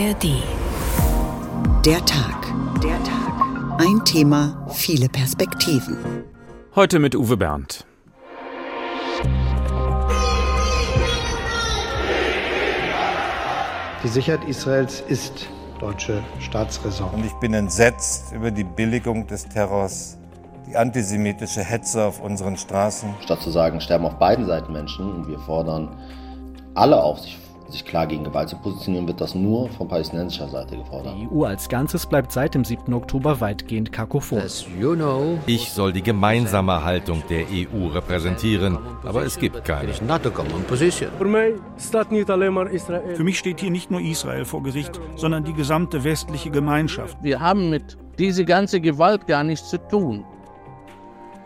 ARD. Der Tag. Der Tag. Ein Thema, viele Perspektiven. Heute mit Uwe Berndt. Die Sicherheit Israels ist deutsche Staatsräson. Und ich bin entsetzt über die Billigung des Terrors, die antisemitische Hetze auf unseren Straßen. Statt zu sagen, sterben auf beiden Seiten Menschen und wir fordern alle auf, sich sich klar gegen Gewalt zu positionieren, wird das nur von palästinensischer Seite gefordert. Die EU als Ganzes bleibt seit dem 7. Oktober weitgehend kakophon. Ich soll die gemeinsame Haltung der EU repräsentieren, aber es gibt keine. Für mich steht hier nicht nur Israel vor Gericht, sondern die gesamte westliche Gemeinschaft. Wir haben mit dieser ganzen Gewalt gar nichts zu tun.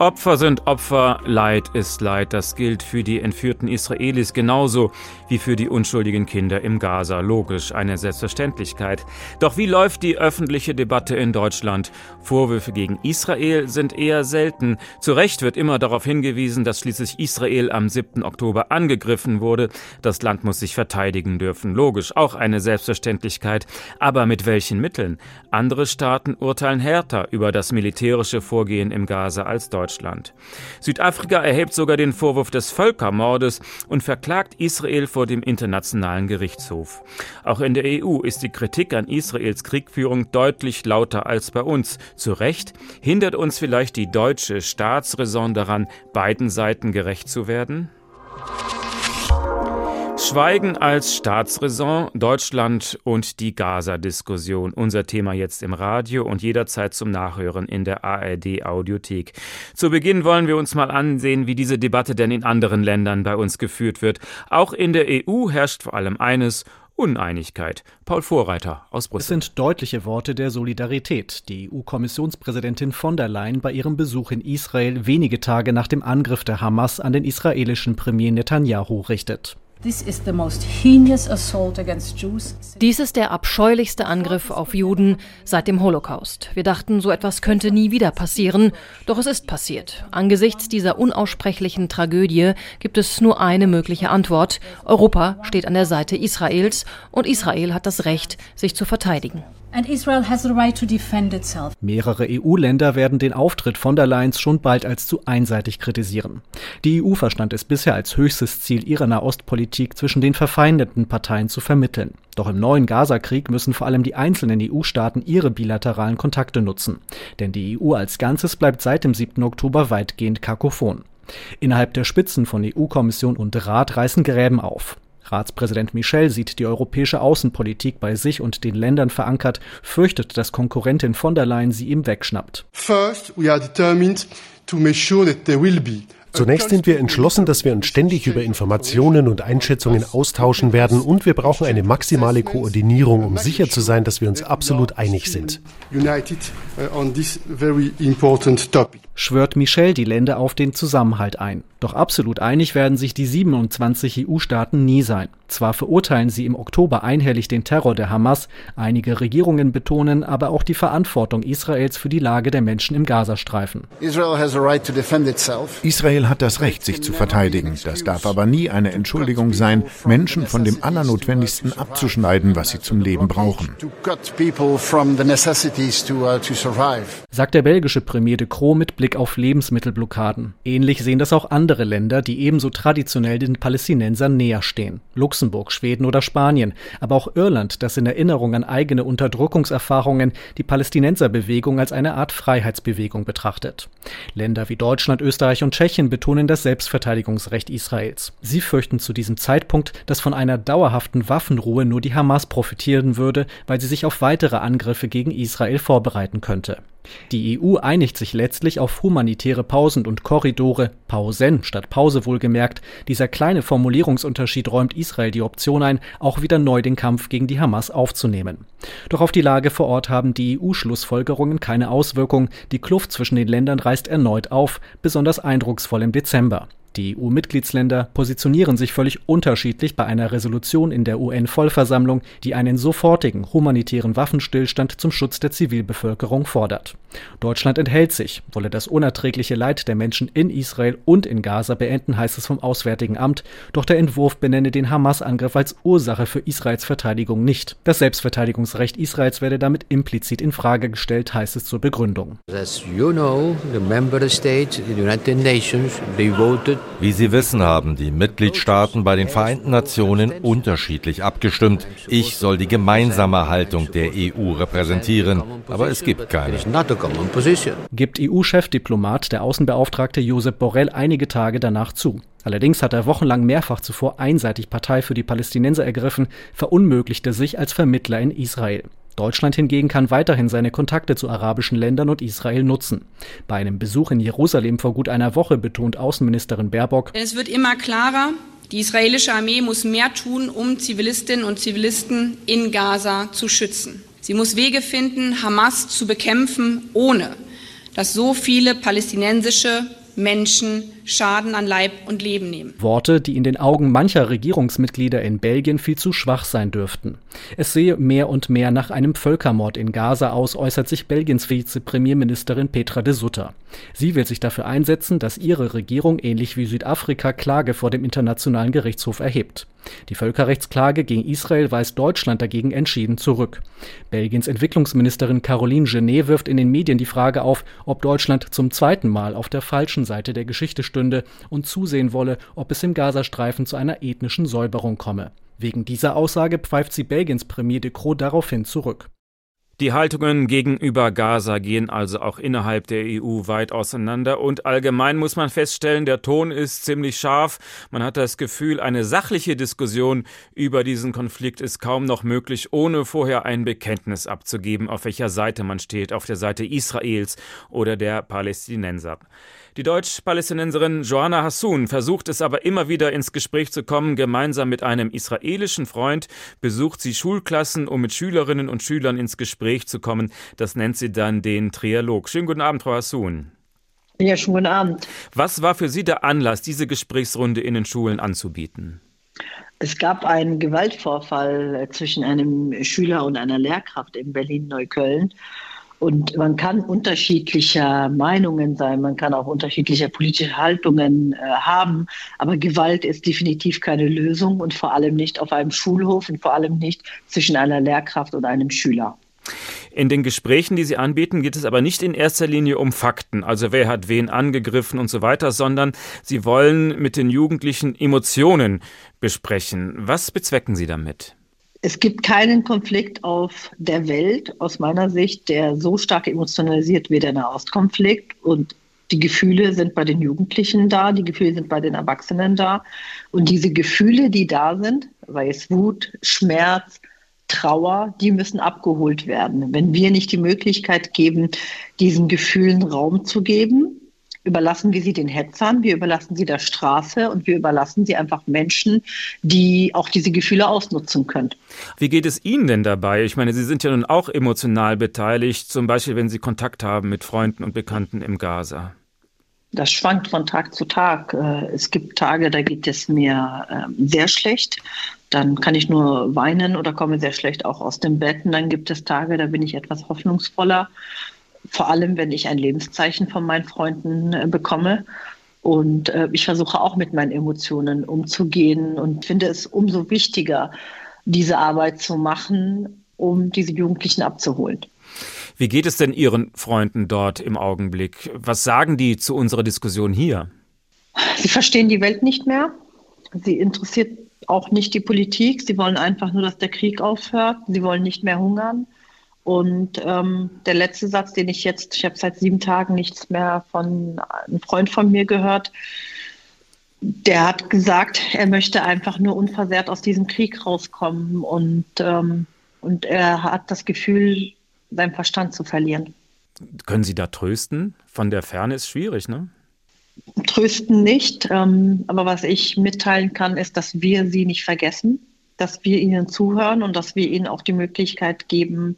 Opfer sind Opfer, Leid ist Leid. Das gilt für die entführten Israelis genauso wie für die unschuldigen Kinder im Gaza. Logisch, eine Selbstverständlichkeit. Doch wie läuft die öffentliche Debatte in Deutschland? Vorwürfe gegen Israel sind eher selten. Zu Recht wird immer darauf hingewiesen, dass schließlich Israel am 7. Oktober angegriffen wurde. Das Land muss sich verteidigen dürfen. Logisch, auch eine Selbstverständlichkeit. Aber mit welchen Mitteln? Andere Staaten urteilen härter über das militärische Vorgehen im Gaza als Deutschland. Südafrika erhebt sogar den Vorwurf des Völkermordes und verklagt Israel vor dem Internationalen Gerichtshof. Auch in der EU ist die Kritik an Israels Kriegführung deutlich lauter als bei uns. Zu Recht hindert uns vielleicht die deutsche Staatsräson daran, beiden Seiten gerecht zu werden? Schweigen als Staatsräson, Deutschland und die Gaza-Diskussion. Unser Thema jetzt im Radio und jederzeit zum Nachhören in der ARD-Audiothek. Zu Beginn wollen wir uns mal ansehen, wie diese Debatte denn in anderen Ländern bei uns geführt wird. Auch in der EU herrscht vor allem eines, Uneinigkeit. Paul Vorreiter aus Brüssel. Es sind deutliche Worte der Solidarität, die EU-Kommissionspräsidentin von der Leyen bei ihrem Besuch in Israel wenige Tage nach dem Angriff der Hamas an den israelischen Premier Netanyahu richtet. Dies ist der abscheulichste Angriff auf Juden seit dem Holocaust. Wir dachten, so etwas könnte nie wieder passieren, doch es ist passiert. Angesichts dieser unaussprechlichen Tragödie gibt es nur eine mögliche Antwort. Europa steht an der Seite Israels und Israel hat das Recht, sich zu verteidigen. Mehrere EU-Länder werden den Auftritt von der Leyen schon bald als zu einseitig kritisieren. Die EU verstand es bisher als höchstes Ziel ihrer Nahostpolitik zwischen den verfeindeten Parteien zu vermitteln. Doch im neuen Gaza-Krieg müssen vor allem die einzelnen EU-Staaten ihre bilateralen Kontakte nutzen. Denn die EU als Ganzes bleibt seit dem 7. Oktober weitgehend kakophon. Innerhalb der Spitzen von EU-Kommission und Rat reißen Gräben auf. Ratspräsident Michel sieht die europäische Außenpolitik bei sich und den Ländern verankert, fürchtet, dass Konkurrentin von der Leyen sie ihm wegschnappt. First, we are determined to make sure that there will be Zunächst sind wir entschlossen, dass wir uns ständig über Informationen und Einschätzungen austauschen werden und wir brauchen eine maximale Koordinierung, um sicher zu sein, dass wir uns absolut einig sind. Schwört Michel die Länder auf den Zusammenhalt ein. Doch absolut einig werden sich die 27 EU-Staaten nie sein. Zwar verurteilen sie im Oktober einhellig den Terror der Hamas, einige Regierungen betonen aber auch die Verantwortung Israels für die Lage der Menschen im Gazastreifen. Israel hat das Recht, sich zu verteidigen. Das darf aber nie eine Entschuldigung sein, Menschen von dem Allernotwendigsten abzuschneiden, was sie zum Leben brauchen. Uh, Sagt der belgische Premier de Croo mit Blick auf Lebensmittelblockaden. Ähnlich sehen das auch andere andere Länder, die ebenso traditionell den Palästinensern näher stehen. Luxemburg, Schweden oder Spanien, aber auch Irland, das in Erinnerung an eigene Unterdrückungserfahrungen die Palästinenserbewegung als eine Art Freiheitsbewegung betrachtet. Länder wie Deutschland, Österreich und Tschechien betonen das Selbstverteidigungsrecht Israels. Sie fürchten zu diesem Zeitpunkt, dass von einer dauerhaften Waffenruhe nur die Hamas profitieren würde, weil sie sich auf weitere Angriffe gegen Israel vorbereiten könnte. Die EU einigt sich letztlich auf humanitäre Pausen und Korridore, Pausen statt Pause wohlgemerkt. Dieser kleine Formulierungsunterschied räumt Israel die Option ein, auch wieder neu den Kampf gegen die Hamas aufzunehmen. Doch auf die Lage vor Ort haben die EU-Schlussfolgerungen keine Auswirkung. Die Kluft zwischen den Ländern reißt erneut auf, besonders eindrucksvoll im Dezember. Die EU-Mitgliedsländer positionieren sich völlig unterschiedlich bei einer Resolution in der UN-Vollversammlung, die einen sofortigen humanitären Waffenstillstand zum Schutz der Zivilbevölkerung fordert. Deutschland enthält sich, wolle das unerträgliche Leid der Menschen in Israel und in Gaza beenden, heißt es vom Auswärtigen Amt. Doch der Entwurf benenne den Hamas-Angriff als Ursache für Israels Verteidigung nicht. Das Selbstverteidigungsrecht Israels werde damit implizit in Frage gestellt, heißt es zur Begründung. As you know, the member states, the United Nations, they voted wie Sie wissen, haben die Mitgliedstaaten bei den Vereinten Nationen unterschiedlich abgestimmt. Ich soll die gemeinsame Haltung der EU repräsentieren, aber es gibt keine. Gibt EU-Chefdiplomat der Außenbeauftragte Josep Borrell einige Tage danach zu. Allerdings hat er wochenlang mehrfach zuvor einseitig Partei für die Palästinenser ergriffen, verunmöglichte sich als Vermittler in Israel. Deutschland hingegen kann weiterhin seine Kontakte zu arabischen Ländern und Israel nutzen. Bei einem Besuch in Jerusalem vor gut einer Woche betont Außenministerin Baerbock, es wird immer klarer, die israelische Armee muss mehr tun, um Zivilistinnen und Zivilisten in Gaza zu schützen. Sie muss Wege finden, Hamas zu bekämpfen, ohne dass so viele palästinensische Menschen Schaden an Leib und Leben nehmen. Worte, die in den Augen mancher Regierungsmitglieder in Belgien viel zu schwach sein dürften. Es sehe mehr und mehr nach einem Völkermord in Gaza aus, äußert sich Belgiens Vizepremierministerin Petra de Sutter. Sie will sich dafür einsetzen, dass ihre Regierung ähnlich wie Südafrika Klage vor dem Internationalen Gerichtshof erhebt. Die Völkerrechtsklage gegen Israel weist Deutschland dagegen entschieden zurück. Belgiens Entwicklungsministerin Caroline Genet wirft in den Medien die Frage auf, ob Deutschland zum zweiten Mal auf der falschen Seite der Geschichte stünde und zusehen wolle, ob es im Gazastreifen zu einer ethnischen Säuberung komme. Wegen dieser Aussage pfeift sie Belgiens Premier de Croo daraufhin zurück. Die Haltungen gegenüber Gaza gehen also auch innerhalb der EU weit auseinander und allgemein muss man feststellen, der Ton ist ziemlich scharf. Man hat das Gefühl, eine sachliche Diskussion über diesen Konflikt ist kaum noch möglich, ohne vorher ein Bekenntnis abzugeben, auf welcher Seite man steht, auf der Seite Israels oder der Palästinenser. Die Deutsch-Palästinenserin Joanna Hassoun versucht es aber immer wieder ins Gespräch zu kommen. Gemeinsam mit einem israelischen Freund besucht sie Schulklassen, um mit Schülerinnen und Schülern ins Gespräch zu kommen. Das nennt sie dann den Trialog. Schönen guten Abend, Frau Hassoun. Ja, schönen guten Abend. Was war für Sie der Anlass, diese Gesprächsrunde in den Schulen anzubieten? Es gab einen Gewaltvorfall zwischen einem Schüler und einer Lehrkraft in Berlin-Neukölln. Und man kann unterschiedlicher Meinungen sein, man kann auch unterschiedliche politische Haltungen äh, haben, aber Gewalt ist definitiv keine Lösung und vor allem nicht auf einem Schulhof und vor allem nicht zwischen einer Lehrkraft und einem Schüler. In den Gesprächen, die Sie anbieten, geht es aber nicht in erster Linie um Fakten, also wer hat wen angegriffen und so weiter, sondern Sie wollen mit den Jugendlichen Emotionen besprechen. Was bezwecken Sie damit? Es gibt keinen Konflikt auf der Welt, aus meiner Sicht, der so stark emotionalisiert wie der Nahostkonflikt. Und die Gefühle sind bei den Jugendlichen da, die Gefühle sind bei den Erwachsenen da. Und diese Gefühle, die da sind, sei es Wut, Schmerz, Trauer, die müssen abgeholt werden. Wenn wir nicht die Möglichkeit geben, diesen Gefühlen Raum zu geben, überlassen wir sie den Hetzern, wir überlassen sie der Straße und wir überlassen sie einfach Menschen, die auch diese Gefühle ausnutzen können. Wie geht es Ihnen denn dabei? Ich meine, Sie sind ja nun auch emotional beteiligt, zum Beispiel wenn Sie Kontakt haben mit Freunden und Bekannten im Gaza. Das schwankt von Tag zu Tag. Äh, es gibt Tage, da geht es mir ähm, sehr schlecht. Dann kann ich nur weinen oder komme sehr schlecht auch aus dem Bett. Und dann gibt es Tage, da bin ich etwas hoffnungsvoller vor allem wenn ich ein Lebenszeichen von meinen Freunden äh, bekomme. Und äh, ich versuche auch mit meinen Emotionen umzugehen und finde es umso wichtiger, diese Arbeit zu machen, um diese Jugendlichen abzuholen. Wie geht es denn Ihren Freunden dort im Augenblick? Was sagen die zu unserer Diskussion hier? Sie verstehen die Welt nicht mehr. Sie interessiert auch nicht die Politik. Sie wollen einfach nur, dass der Krieg aufhört. Sie wollen nicht mehr hungern. Und ähm, der letzte Satz, den ich jetzt, ich habe seit sieben Tagen nichts mehr von einem Freund von mir gehört, der hat gesagt, er möchte einfach nur unversehrt aus diesem Krieg rauskommen und, ähm, und er hat das Gefühl, seinen Verstand zu verlieren. Können Sie da trösten? Von der Ferne ist schwierig, ne? Trösten nicht, ähm, aber was ich mitteilen kann, ist, dass wir sie nicht vergessen, dass wir ihnen zuhören und dass wir ihnen auch die Möglichkeit geben,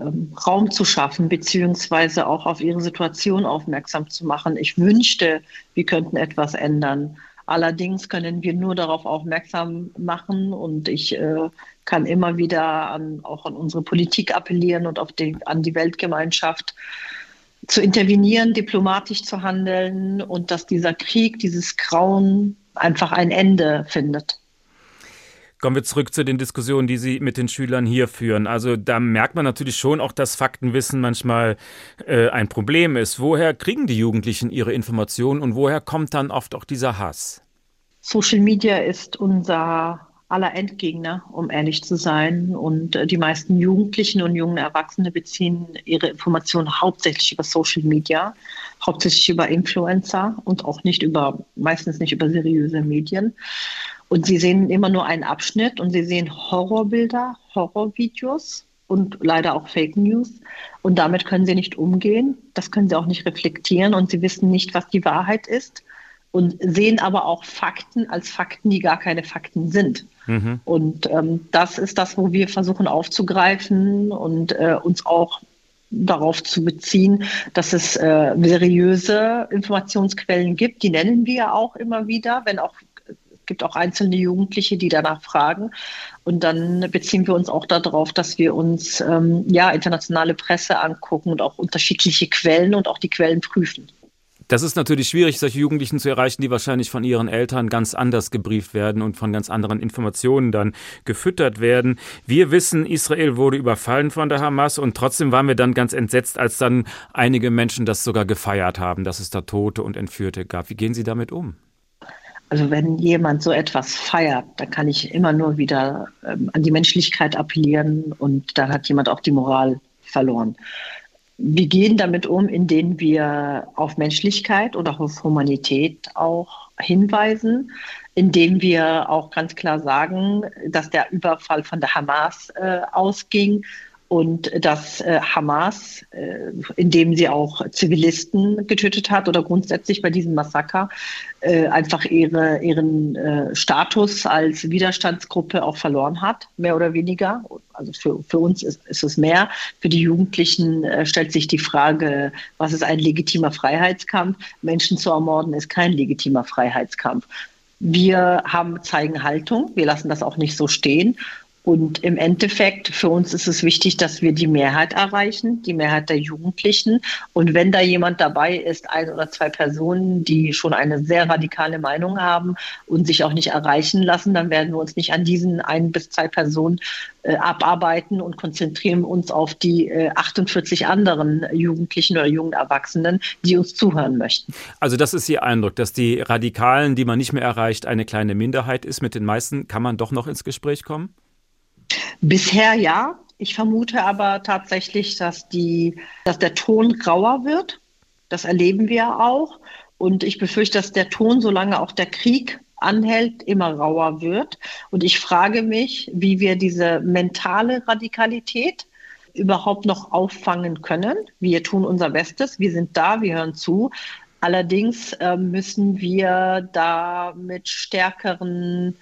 ähm, Raum zu schaffen, beziehungsweise auch auf ihre Situation aufmerksam zu machen. Ich wünschte, wir könnten etwas ändern. Allerdings können wir nur darauf aufmerksam machen und ich äh, kann immer wieder an, auch an unsere Politik appellieren und auf die, an die Weltgemeinschaft zu intervenieren, diplomatisch zu handeln und dass dieser Krieg, dieses Grauen einfach ein Ende findet. Kommen wir zurück zu den Diskussionen, die Sie mit den Schülern hier führen. Also da merkt man natürlich schon auch, dass Faktenwissen manchmal äh, ein Problem ist. Woher kriegen die Jugendlichen ihre Informationen und woher kommt dann oft auch dieser Hass? Social Media ist unser aller Endgegner, um ehrlich zu sein. Und äh, die meisten Jugendlichen und jungen Erwachsene beziehen ihre Informationen hauptsächlich über Social Media, hauptsächlich über Influencer und auch nicht über, meistens nicht über seriöse Medien. Und sie sehen immer nur einen Abschnitt und sie sehen Horrorbilder, Horrorvideos und leider auch Fake News. Und damit können sie nicht umgehen. Das können sie auch nicht reflektieren und sie wissen nicht, was die Wahrheit ist und sehen aber auch Fakten als Fakten, die gar keine Fakten sind. Mhm. Und ähm, das ist das, wo wir versuchen aufzugreifen und äh, uns auch darauf zu beziehen, dass es äh, seriöse Informationsquellen gibt. Die nennen wir auch immer wieder, wenn auch gibt auch einzelne Jugendliche, die danach fragen. Und dann beziehen wir uns auch darauf, dass wir uns ähm, ja internationale Presse angucken und auch unterschiedliche Quellen und auch die Quellen prüfen. Das ist natürlich schwierig, solche Jugendlichen zu erreichen, die wahrscheinlich von ihren Eltern ganz anders gebrieft werden und von ganz anderen Informationen dann gefüttert werden. Wir wissen, Israel wurde überfallen von der Hamas und trotzdem waren wir dann ganz entsetzt, als dann einige Menschen das sogar gefeiert haben, dass es da Tote und Entführte gab. Wie gehen Sie damit um? Also wenn jemand so etwas feiert, dann kann ich immer nur wieder ähm, an die Menschlichkeit appellieren und dann hat jemand auch die Moral verloren. Wir gehen damit um, indem wir auf Menschlichkeit und auch auf Humanität auch hinweisen, indem wir auch ganz klar sagen, dass der Überfall von der Hamas äh, ausging und dass äh, Hamas, äh, indem sie auch Zivilisten getötet hat oder grundsätzlich bei diesem Massaker, äh, einfach ihre, ihren äh, Status als Widerstandsgruppe auch verloren hat, mehr oder weniger. Also für, für uns ist, ist es mehr. Für die Jugendlichen äh, stellt sich die Frage, was ist ein legitimer Freiheitskampf? Menschen zu ermorden ist kein legitimer Freiheitskampf. Wir haben, zeigen Haltung, wir lassen das auch nicht so stehen und im Endeffekt, für uns ist es wichtig, dass wir die Mehrheit erreichen, die Mehrheit der Jugendlichen. Und wenn da jemand dabei ist, ein oder zwei Personen, die schon eine sehr radikale Meinung haben und sich auch nicht erreichen lassen, dann werden wir uns nicht an diesen ein bis zwei Personen äh, abarbeiten und konzentrieren uns auf die äh, 48 anderen Jugendlichen oder jungen Erwachsenen, die uns zuhören möchten. Also das ist Ihr Eindruck, dass die Radikalen, die man nicht mehr erreicht, eine kleine Minderheit ist. Mit den meisten kann man doch noch ins Gespräch kommen? Bisher ja. Ich vermute aber tatsächlich, dass, die, dass der Ton grauer wird. Das erleben wir auch. Und ich befürchte, dass der Ton, solange auch der Krieg anhält, immer rauer wird. Und ich frage mich, wie wir diese mentale Radikalität überhaupt noch auffangen können. Wir tun unser Bestes, wir sind da, wir hören zu. Allerdings äh, müssen wir da mit stärkeren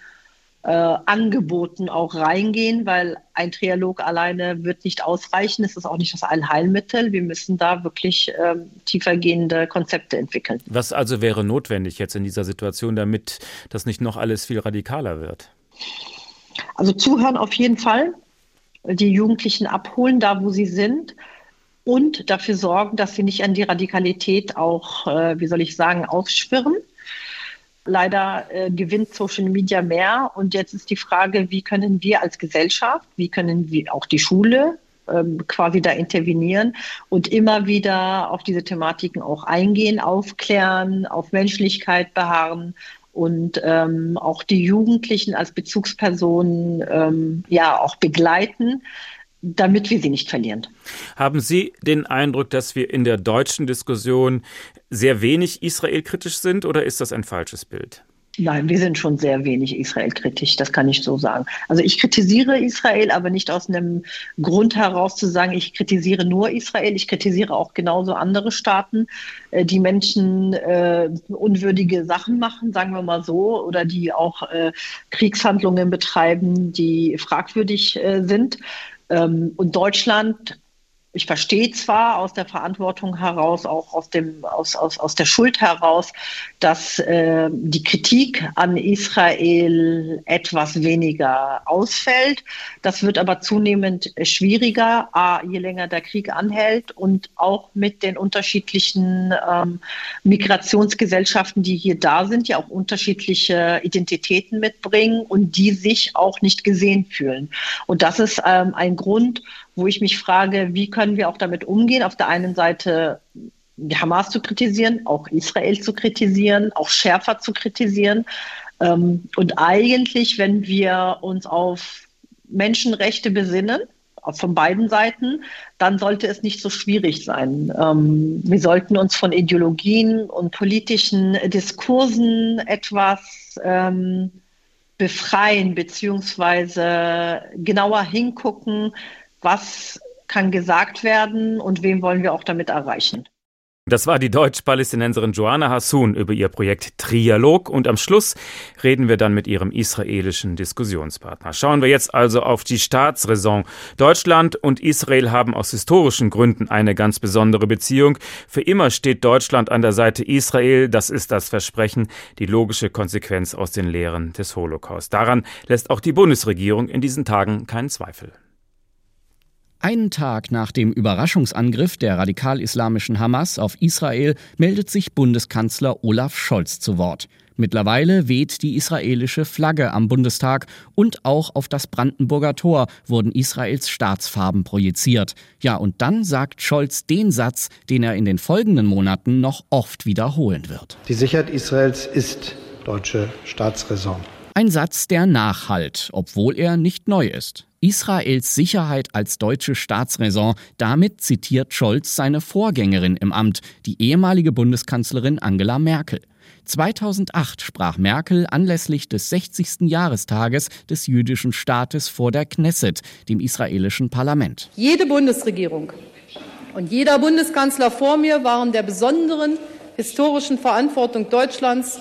äh, Angeboten auch reingehen, weil ein Trialog alleine wird nicht ausreichen. Es ist auch nicht das Allheilmittel. Wir müssen da wirklich ähm, tiefergehende Konzepte entwickeln. Was also wäre notwendig jetzt in dieser Situation, damit das nicht noch alles viel radikaler wird? Also zuhören auf jeden Fall, die Jugendlichen abholen, da wo sie sind und dafür sorgen, dass sie nicht an die Radikalität auch, äh, wie soll ich sagen, ausschwirren. Leider äh, gewinnt Social Media mehr. Und jetzt ist die Frage, wie können wir als Gesellschaft, wie können wir auch die Schule ähm, quasi da intervenieren und immer wieder auf diese Thematiken auch eingehen, aufklären, auf Menschlichkeit beharren und ähm, auch die Jugendlichen als Bezugspersonen ähm, ja auch begleiten damit wir sie nicht verlieren. Haben Sie den Eindruck, dass wir in der deutschen Diskussion sehr wenig israelkritisch sind oder ist das ein falsches Bild? Nein, wir sind schon sehr wenig israelkritisch, das kann ich so sagen. Also ich kritisiere Israel, aber nicht aus einem Grund heraus zu sagen, ich kritisiere nur Israel, ich kritisiere auch genauso andere Staaten, äh, die Menschen äh, unwürdige Sachen machen, sagen wir mal so, oder die auch äh, Kriegshandlungen betreiben, die fragwürdig äh, sind. Ähm, und Deutschland ich verstehe zwar aus der Verantwortung heraus, auch aus, dem, aus, aus, aus der Schuld heraus, dass äh, die Kritik an Israel etwas weniger ausfällt. Das wird aber zunehmend schwieriger, A, je länger der Krieg anhält und auch mit den unterschiedlichen ähm, Migrationsgesellschaften, die hier da sind, ja auch unterschiedliche Identitäten mitbringen und die sich auch nicht gesehen fühlen. Und das ist ähm, ein Grund, wo ich mich frage, wie können wir auch damit umgehen? Auf der einen Seite Hamas zu kritisieren, auch Israel zu kritisieren, auch schärfer zu kritisieren. Ähm, und eigentlich, wenn wir uns auf Menschenrechte besinnen, von beiden Seiten, dann sollte es nicht so schwierig sein. Ähm, wir sollten uns von Ideologien und politischen Diskursen etwas ähm, befreien, beziehungsweise genauer hingucken, was kann gesagt werden und wem wollen wir auch damit erreichen. Das war die Deutsch-Palästinenserin Joanna Hassoun über ihr Projekt Trialog und am Schluss reden wir dann mit ihrem israelischen Diskussionspartner. Schauen wir jetzt also auf die Staatsräson. Deutschland und Israel haben aus historischen Gründen eine ganz besondere Beziehung. Für immer steht Deutschland an der Seite Israel, das ist das Versprechen, die logische Konsequenz aus den Lehren des Holocaust. Daran lässt auch die Bundesregierung in diesen Tagen keinen Zweifel. Einen Tag nach dem Überraschungsangriff der radikal-islamischen Hamas auf Israel meldet sich Bundeskanzler Olaf Scholz zu Wort. Mittlerweile weht die israelische Flagge am Bundestag und auch auf das Brandenburger Tor wurden Israels Staatsfarben projiziert. Ja, und dann sagt Scholz den Satz, den er in den folgenden Monaten noch oft wiederholen wird. Die Sicherheit Israels ist deutsche Staatsräson. Ein Satz, der nachhalt, obwohl er nicht neu ist. Israels Sicherheit als deutsche Staatsräson. Damit zitiert Scholz seine Vorgängerin im Amt, die ehemalige Bundeskanzlerin Angela Merkel. 2008 sprach Merkel anlässlich des 60. Jahrestages des jüdischen Staates vor der Knesset, dem israelischen Parlament. Jede Bundesregierung und jeder Bundeskanzler vor mir waren der besonderen historischen Verantwortung Deutschlands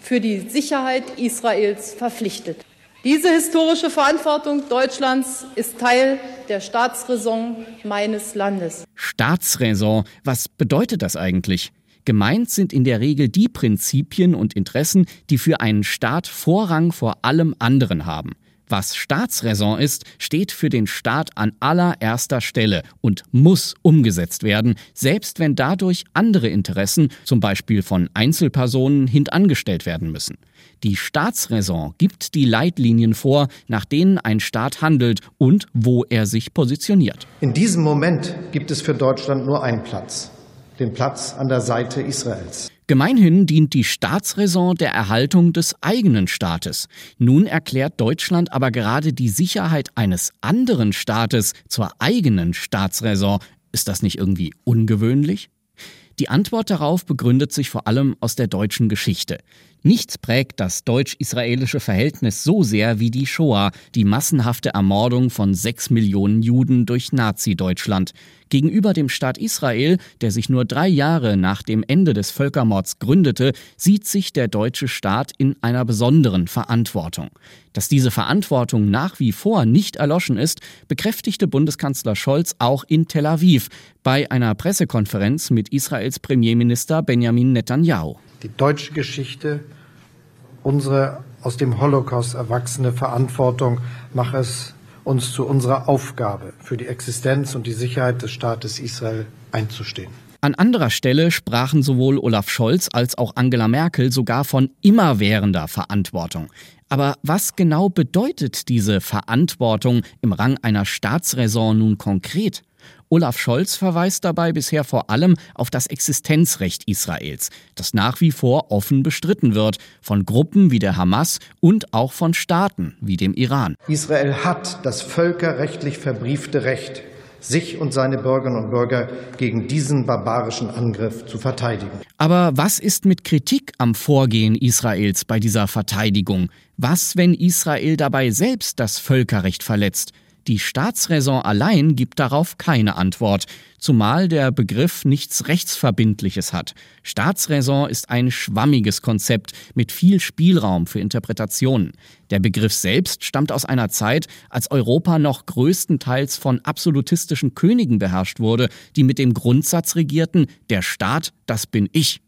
für die Sicherheit Israels verpflichtet. Diese historische Verantwortung Deutschlands ist Teil der Staatsräson meines Landes. Staatsräson, was bedeutet das eigentlich? Gemeint sind in der Regel die Prinzipien und Interessen, die für einen Staat Vorrang vor allem anderen haben. Was Staatsräson ist, steht für den Staat an allererster Stelle und muss umgesetzt werden, selbst wenn dadurch andere Interessen, zum Beispiel von Einzelpersonen, hintangestellt werden müssen. Die Staatsräson gibt die Leitlinien vor, nach denen ein Staat handelt und wo er sich positioniert. In diesem Moment gibt es für Deutschland nur einen Platz, den Platz an der Seite Israels. Gemeinhin dient die Staatsräson der Erhaltung des eigenen Staates. Nun erklärt Deutschland aber gerade die Sicherheit eines anderen Staates zur eigenen Staatsräson. Ist das nicht irgendwie ungewöhnlich? Die Antwort darauf begründet sich vor allem aus der deutschen Geschichte. Nichts prägt das deutsch-israelische Verhältnis so sehr wie die Shoah, die massenhafte Ermordung von sechs Millionen Juden durch Nazi-Deutschland. Gegenüber dem Staat Israel, der sich nur drei Jahre nach dem Ende des Völkermords gründete, sieht sich der deutsche Staat in einer besonderen Verantwortung. Dass diese Verantwortung nach wie vor nicht erloschen ist, bekräftigte Bundeskanzler Scholz auch in Tel Aviv bei einer Pressekonferenz mit Israels Premierminister Benjamin Netanyahu. Die deutsche Geschichte, unsere aus dem Holocaust erwachsene Verantwortung mache es uns zu unserer Aufgabe, für die Existenz und die Sicherheit des Staates Israel einzustehen. An anderer Stelle sprachen sowohl Olaf Scholz als auch Angela Merkel sogar von immerwährender Verantwortung. Aber was genau bedeutet diese Verantwortung im Rang einer Staatsräson nun konkret? Olaf Scholz verweist dabei bisher vor allem auf das Existenzrecht Israels, das nach wie vor offen bestritten wird von Gruppen wie der Hamas und auch von Staaten wie dem Iran. Israel hat das völkerrechtlich verbriefte Recht, sich und seine Bürgerinnen und Bürger gegen diesen barbarischen Angriff zu verteidigen. Aber was ist mit Kritik am Vorgehen Israels bei dieser Verteidigung? Was, wenn Israel dabei selbst das Völkerrecht verletzt? Die Staatsräson allein gibt darauf keine Antwort, zumal der Begriff nichts Rechtsverbindliches hat. Staatsräson ist ein schwammiges Konzept mit viel Spielraum für Interpretationen. Der Begriff selbst stammt aus einer Zeit, als Europa noch größtenteils von absolutistischen Königen beherrscht wurde, die mit dem Grundsatz regierten, der Staat, das bin ich.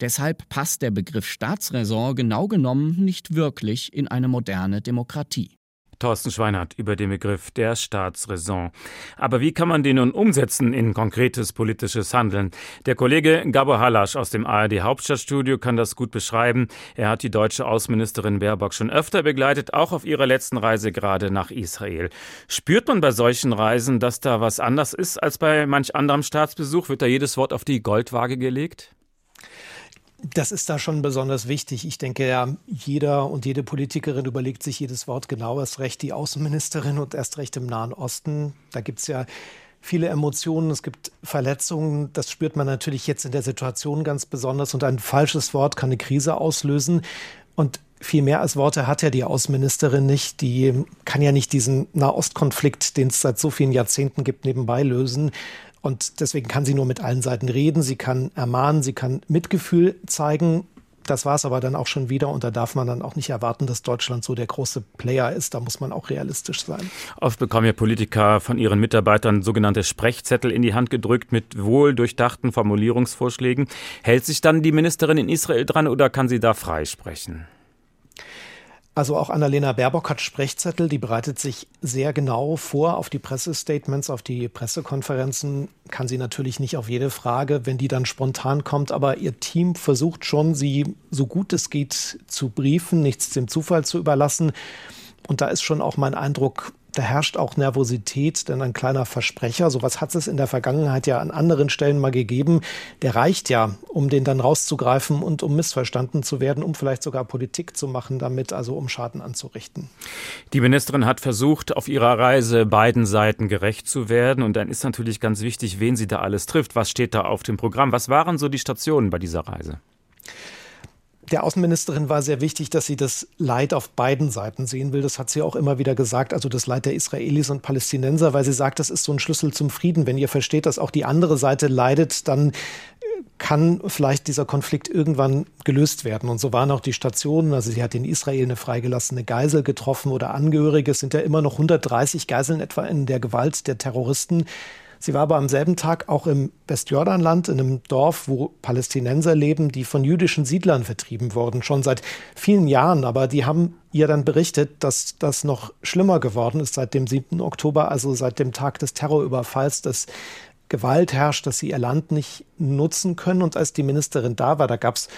Deshalb passt der Begriff Staatsräson genau genommen nicht wirklich in eine moderne Demokratie. Thorsten Schweinert über den Begriff der Staatsräson. Aber wie kann man den nun umsetzen in konkretes politisches Handeln? Der Kollege Gabor Halasch aus dem ARD Hauptstadtstudio kann das gut beschreiben. Er hat die deutsche Außenministerin Baerbock schon öfter begleitet, auch auf ihrer letzten Reise gerade nach Israel. Spürt man bei solchen Reisen, dass da was anders ist als bei manch anderem Staatsbesuch? Wird da jedes Wort auf die Goldwaage gelegt? Das ist da schon besonders wichtig. Ich denke ja, jeder und jede Politikerin überlegt sich jedes Wort genau. Erst recht die Außenministerin und erst recht im Nahen Osten. Da gibt es ja viele Emotionen, es gibt Verletzungen. Das spürt man natürlich jetzt in der Situation ganz besonders. Und ein falsches Wort kann eine Krise auslösen. Und viel mehr als Worte hat ja die Außenministerin nicht. Die kann ja nicht diesen Nahostkonflikt, den es seit so vielen Jahrzehnten gibt, nebenbei lösen. Und deswegen kann sie nur mit allen Seiten reden, sie kann ermahnen, sie kann Mitgefühl zeigen. Das war es aber dann auch schon wieder und da darf man dann auch nicht erwarten, dass Deutschland so der große Player ist. Da muss man auch realistisch sein. Oft bekommen ja Politiker von ihren Mitarbeitern sogenannte Sprechzettel in die Hand gedrückt mit wohl durchdachten Formulierungsvorschlägen. Hält sich dann die Ministerin in Israel dran oder kann sie da freisprechen? Also auch Annalena Baerbock hat Sprechzettel, die bereitet sich sehr genau vor auf die Pressestatements, auf die Pressekonferenzen, kann sie natürlich nicht auf jede Frage, wenn die dann spontan kommt, aber ihr Team versucht schon, sie so gut es geht zu briefen, nichts dem Zufall zu überlassen. Und da ist schon auch mein Eindruck, da herrscht auch Nervosität, denn ein kleiner Versprecher, sowas hat es in der Vergangenheit ja an anderen Stellen mal gegeben, der reicht ja, um den dann rauszugreifen und um missverstanden zu werden, um vielleicht sogar Politik zu machen damit, also um Schaden anzurichten. Die Ministerin hat versucht, auf ihrer Reise beiden Seiten gerecht zu werden und dann ist natürlich ganz wichtig, wen sie da alles trifft. Was steht da auf dem Programm? Was waren so die Stationen bei dieser Reise? Der Außenministerin war sehr wichtig, dass sie das Leid auf beiden Seiten sehen will. Das hat sie auch immer wieder gesagt, also das Leid der Israelis und Palästinenser, weil sie sagt, das ist so ein Schlüssel zum Frieden. Wenn ihr versteht, dass auch die andere Seite leidet, dann kann vielleicht dieser Konflikt irgendwann gelöst werden. Und so waren auch die Stationen. Also sie hat in Israel eine freigelassene Geisel getroffen oder Angehörige. Es sind ja immer noch 130 Geiseln etwa in der Gewalt der Terroristen. Sie war aber am selben Tag auch im Westjordanland, in einem Dorf, wo Palästinenser leben, die von jüdischen Siedlern vertrieben wurden, schon seit vielen Jahren. Aber die haben ihr dann berichtet, dass das noch schlimmer geworden ist seit dem 7. Oktober, also seit dem Tag des Terrorüberfalls, dass Gewalt herrscht, dass sie ihr Land nicht nutzen können. Und als die Ministerin da war, da gab es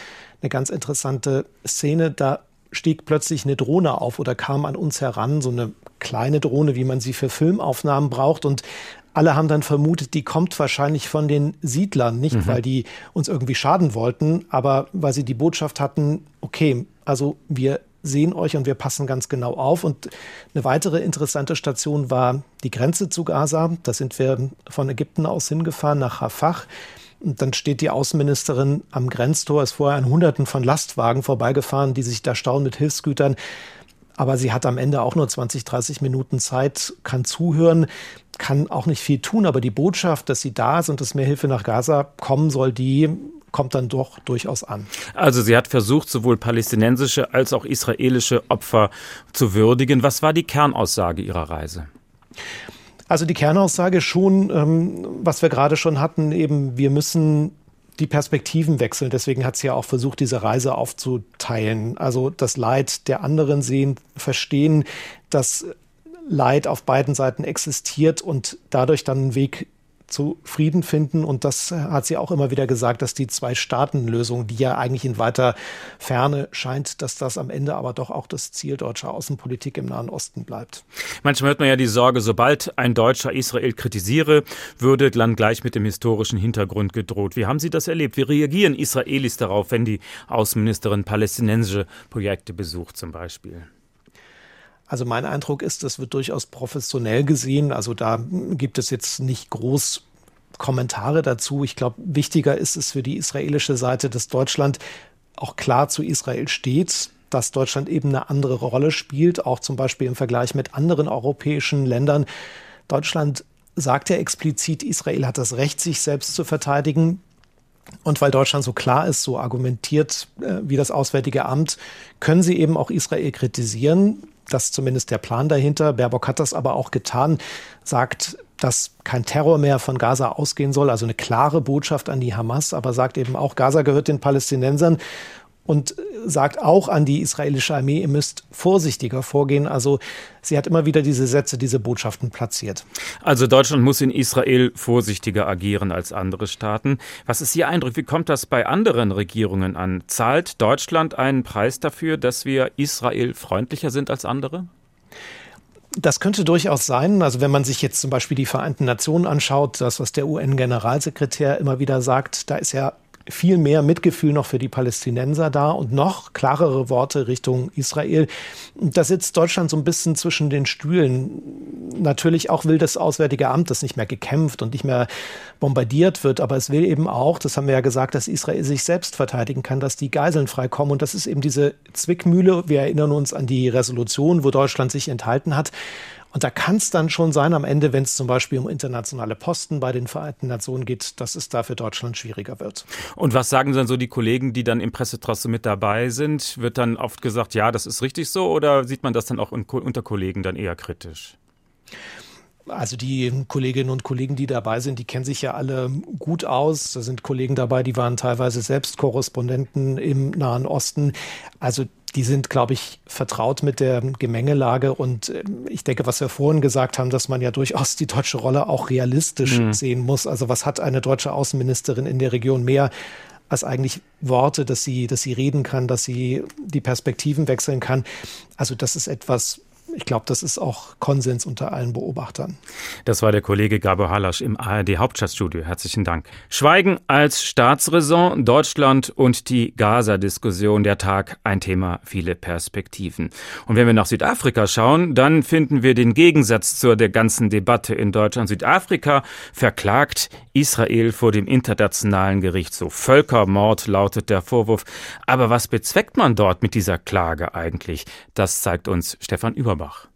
eine ganz interessante Szene, da stieg plötzlich eine Drohne auf oder kam an uns heran, so eine kleine Drohne, wie man sie für Filmaufnahmen braucht. Und alle haben dann vermutet, die kommt wahrscheinlich von den Siedlern, nicht mhm. weil die uns irgendwie schaden wollten, aber weil sie die Botschaft hatten, okay, also wir sehen euch und wir passen ganz genau auf. Und eine weitere interessante Station war die Grenze zu Gaza. Da sind wir von Ägypten aus hingefahren nach Rafah. Und dann steht die Außenministerin am Grenztor, ist vorher an Hunderten von Lastwagen vorbeigefahren, die sich da stauen mit Hilfsgütern. Aber sie hat am Ende auch nur 20, 30 Minuten Zeit, kann zuhören kann auch nicht viel tun, aber die Botschaft, dass sie da ist und dass mehr Hilfe nach Gaza kommen soll, die kommt dann doch durchaus an. Also sie hat versucht, sowohl palästinensische als auch israelische Opfer zu würdigen. Was war die Kernaussage ihrer Reise? Also die Kernaussage schon, ähm, was wir gerade schon hatten, eben wir müssen die Perspektiven wechseln. Deswegen hat sie ja auch versucht, diese Reise aufzuteilen. Also das Leid der anderen sehen, verstehen, dass Leid auf beiden Seiten existiert und dadurch dann einen Weg zu Frieden finden. Und das hat sie auch immer wieder gesagt, dass die Zwei-Staaten-Lösung, die ja eigentlich in weiter Ferne scheint, dass das am Ende aber doch auch das Ziel deutscher Außenpolitik im Nahen Osten bleibt. Manchmal hört man ja die Sorge, sobald ein Deutscher Israel kritisiere, würde dann gleich mit dem historischen Hintergrund gedroht. Wie haben Sie das erlebt? Wie reagieren Israelis darauf, wenn die Außenministerin palästinensische Projekte besucht zum Beispiel? Also mein Eindruck ist, das wird durchaus professionell gesehen. Also da gibt es jetzt nicht groß Kommentare dazu. Ich glaube, wichtiger ist es für die israelische Seite, dass Deutschland auch klar zu Israel steht, dass Deutschland eben eine andere Rolle spielt, auch zum Beispiel im Vergleich mit anderen europäischen Ländern. Deutschland sagt ja explizit, Israel hat das Recht, sich selbst zu verteidigen. Und weil Deutschland so klar ist, so argumentiert äh, wie das Auswärtige Amt, können sie eben auch Israel kritisieren. Das ist zumindest der Plan dahinter. Baerbock hat das aber auch getan, sagt, dass kein Terror mehr von Gaza ausgehen soll, also eine klare Botschaft an die Hamas, aber sagt eben auch, Gaza gehört den Palästinensern und sagt auch an die israelische Armee, ihr müsst vorsichtiger vorgehen. Also sie hat immer wieder diese Sätze, diese Botschaften platziert. Also Deutschland muss in Israel vorsichtiger agieren als andere Staaten. Was ist Ihr Eindruck? Wie kommt das bei anderen Regierungen an? Zahlt Deutschland einen Preis dafür, dass wir Israel freundlicher sind als andere? Das könnte durchaus sein. Also wenn man sich jetzt zum Beispiel die Vereinten Nationen anschaut, das, was der UN-Generalsekretär immer wieder sagt, da ist ja viel mehr Mitgefühl noch für die Palästinenser da und noch klarere Worte Richtung Israel. Da sitzt Deutschland so ein bisschen zwischen den Stühlen. Natürlich auch will das Auswärtige Amt, das nicht mehr gekämpft und nicht mehr bombardiert wird, aber es will eben auch, das haben wir ja gesagt, dass Israel sich selbst verteidigen kann, dass die Geiseln freikommen. Und das ist eben diese Zwickmühle. Wir erinnern uns an die Resolution, wo Deutschland sich enthalten hat. Und da kann es dann schon sein, am Ende, wenn es zum Beispiel um internationale Posten bei den Vereinten Nationen geht, dass es da für Deutschland schwieriger wird. Und was sagen dann so die Kollegen, die dann im Pressetrasse mit dabei sind? Wird dann oft gesagt, ja, das ist richtig so, oder sieht man das dann auch unter Kollegen dann eher kritisch? Also die Kolleginnen und Kollegen, die dabei sind, die kennen sich ja alle gut aus. Da sind Kollegen dabei, die waren teilweise selbst Korrespondenten im Nahen Osten. Also die sind, glaube ich, vertraut mit der Gemengelage. Und ähm, ich denke, was wir vorhin gesagt haben, dass man ja durchaus die deutsche Rolle auch realistisch mhm. sehen muss. Also was hat eine deutsche Außenministerin in der Region mehr als eigentlich Worte, dass sie, dass sie reden kann, dass sie die Perspektiven wechseln kann. Also das ist etwas, ich glaube, das ist auch Konsens unter allen Beobachtern. Das war der Kollege Gabo Halasch im ARD Hauptstadtstudio. Herzlichen Dank. Schweigen als Staatsräson, Deutschland und die Gaza-Diskussion. Der Tag ein Thema, viele Perspektiven. Und wenn wir nach Südafrika schauen, dann finden wir den Gegensatz zur der ganzen Debatte in Deutschland. Südafrika verklagt Israel vor dem Internationalen Gerichtshof. Völkermord lautet der Vorwurf. Aber was bezweckt man dort mit dieser Klage eigentlich? Das zeigt uns Stefan Überbach. Offenbach.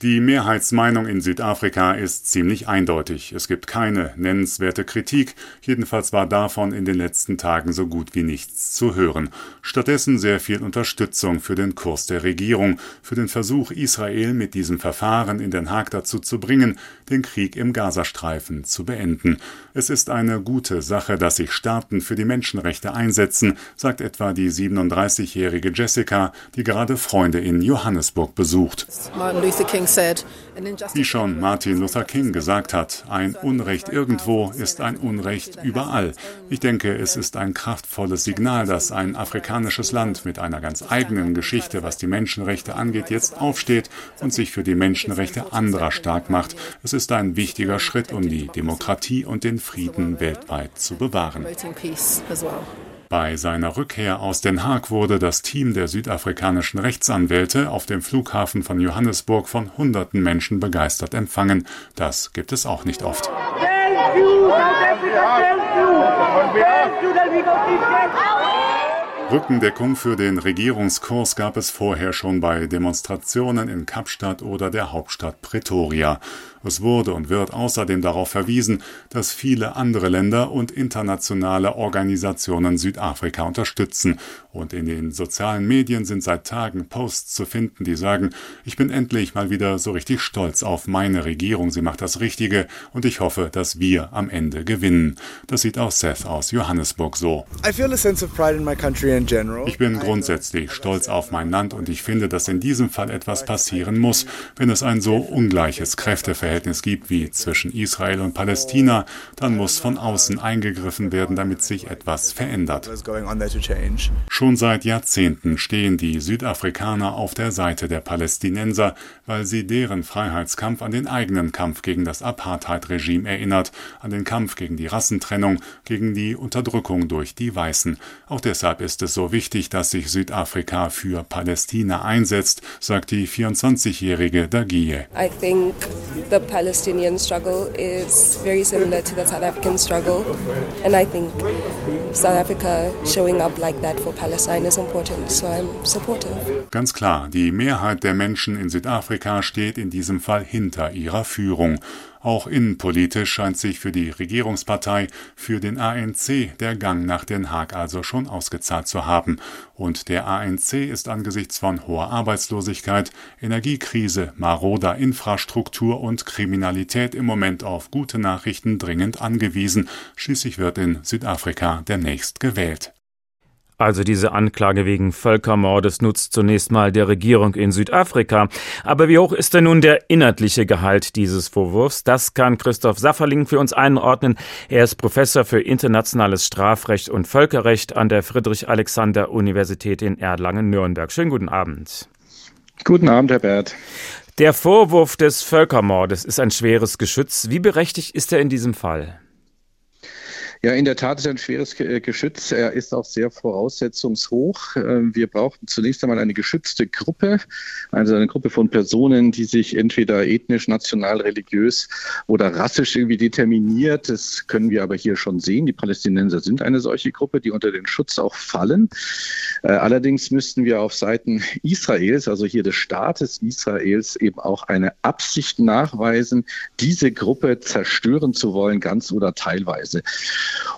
Die Mehrheitsmeinung in Südafrika ist ziemlich eindeutig. Es gibt keine nennenswerte Kritik, jedenfalls war davon in den letzten Tagen so gut wie nichts zu hören. Stattdessen sehr viel Unterstützung für den Kurs der Regierung, für den Versuch, Israel mit diesem Verfahren in Den Haag dazu zu bringen, den Krieg im Gazastreifen zu beenden. Es ist eine gute Sache, dass sich Staaten für die Menschenrechte einsetzen, sagt etwa die 37-jährige Jessica, die gerade Freunde in Johannesburg besucht. Martin Luther King wie schon Martin Luther King gesagt hat, ein Unrecht irgendwo ist ein Unrecht überall. Ich denke, es ist ein kraftvolles Signal, dass ein afrikanisches Land mit einer ganz eigenen Geschichte, was die Menschenrechte angeht, jetzt aufsteht und sich für die Menschenrechte anderer stark macht. Es ist ein wichtiger Schritt, um die Demokratie und den Frieden weltweit zu bewahren. Bei seiner Rückkehr aus Den Haag wurde das Team der südafrikanischen Rechtsanwälte auf dem Flughafen von Johannesburg von hunderten Menschen begeistert empfangen. Das gibt es auch nicht oft. Rückendeckung für den Regierungskurs gab es vorher schon bei Demonstrationen in Kapstadt oder der Hauptstadt Pretoria. Es wurde und wird außerdem darauf verwiesen, dass viele andere Länder und internationale Organisationen Südafrika unterstützen. Und in den sozialen Medien sind seit Tagen Posts zu finden, die sagen, ich bin endlich mal wieder so richtig stolz auf meine Regierung, sie macht das Richtige und ich hoffe, dass wir am Ende gewinnen. Das sieht auch Seth aus Johannesburg so. Ich bin grundsätzlich stolz auf mein Land und ich finde, dass in diesem Fall etwas passieren muss, wenn es ein so ungleiches Kräfteverhältnis gibt wie zwischen Israel und Palästina, dann muss von außen eingegriffen werden, damit sich etwas verändert. Schon seit Jahrzehnten stehen die Südafrikaner auf der Seite der Palästinenser, weil sie deren Freiheitskampf an den eigenen Kampf gegen das Apartheid-Regime erinnert, an den Kampf gegen die Rassentrennung, gegen die Unterdrückung durch die Weißen. Auch deshalb ist es so wichtig, dass sich Südafrika für Palästina einsetzt, sagt die 24-jährige Dagie. the Palestinian struggle is very similar to the South African struggle. And I think South Africa showing up like that for Palestine is important, so I'm supportive. Ganz klar, die Mehrheit der Menschen in Südafrika steht in diesem Fall hinter ihrer Führung. Auch innenpolitisch scheint sich für die Regierungspartei, für den ANC der Gang nach Den Haag also schon ausgezahlt zu haben. Und der ANC ist angesichts von hoher Arbeitslosigkeit, Energiekrise, maroder Infrastruktur und Kriminalität im Moment auf gute Nachrichten dringend angewiesen. Schließlich wird in Südafrika demnächst gewählt. Also diese Anklage wegen Völkermordes nutzt zunächst mal der Regierung in Südafrika. Aber wie hoch ist denn nun der inhaltliche Gehalt dieses Vorwurfs? Das kann Christoph Safferling für uns einordnen. Er ist Professor für internationales Strafrecht und Völkerrecht an der Friedrich-Alexander-Universität in Erlangen-Nürnberg. Schönen guten Abend. Guten Abend, Herr Bert. Der Vorwurf des Völkermordes ist ein schweres Geschütz. Wie berechtigt ist er in diesem Fall? Ja, in der Tat ist er ein schweres äh, Geschütz. Er ist auch sehr voraussetzungshoch. Ähm, wir brauchen zunächst einmal eine geschützte Gruppe, also eine Gruppe von Personen, die sich entweder ethnisch, national, religiös oder rassisch irgendwie determiniert. Das können wir aber hier schon sehen. Die Palästinenser sind eine solche Gruppe, die unter den Schutz auch fallen. Äh, allerdings müssten wir auf Seiten Israels, also hier des Staates Israels, eben auch eine Absicht nachweisen, diese Gruppe zerstören zu wollen, ganz oder teilweise.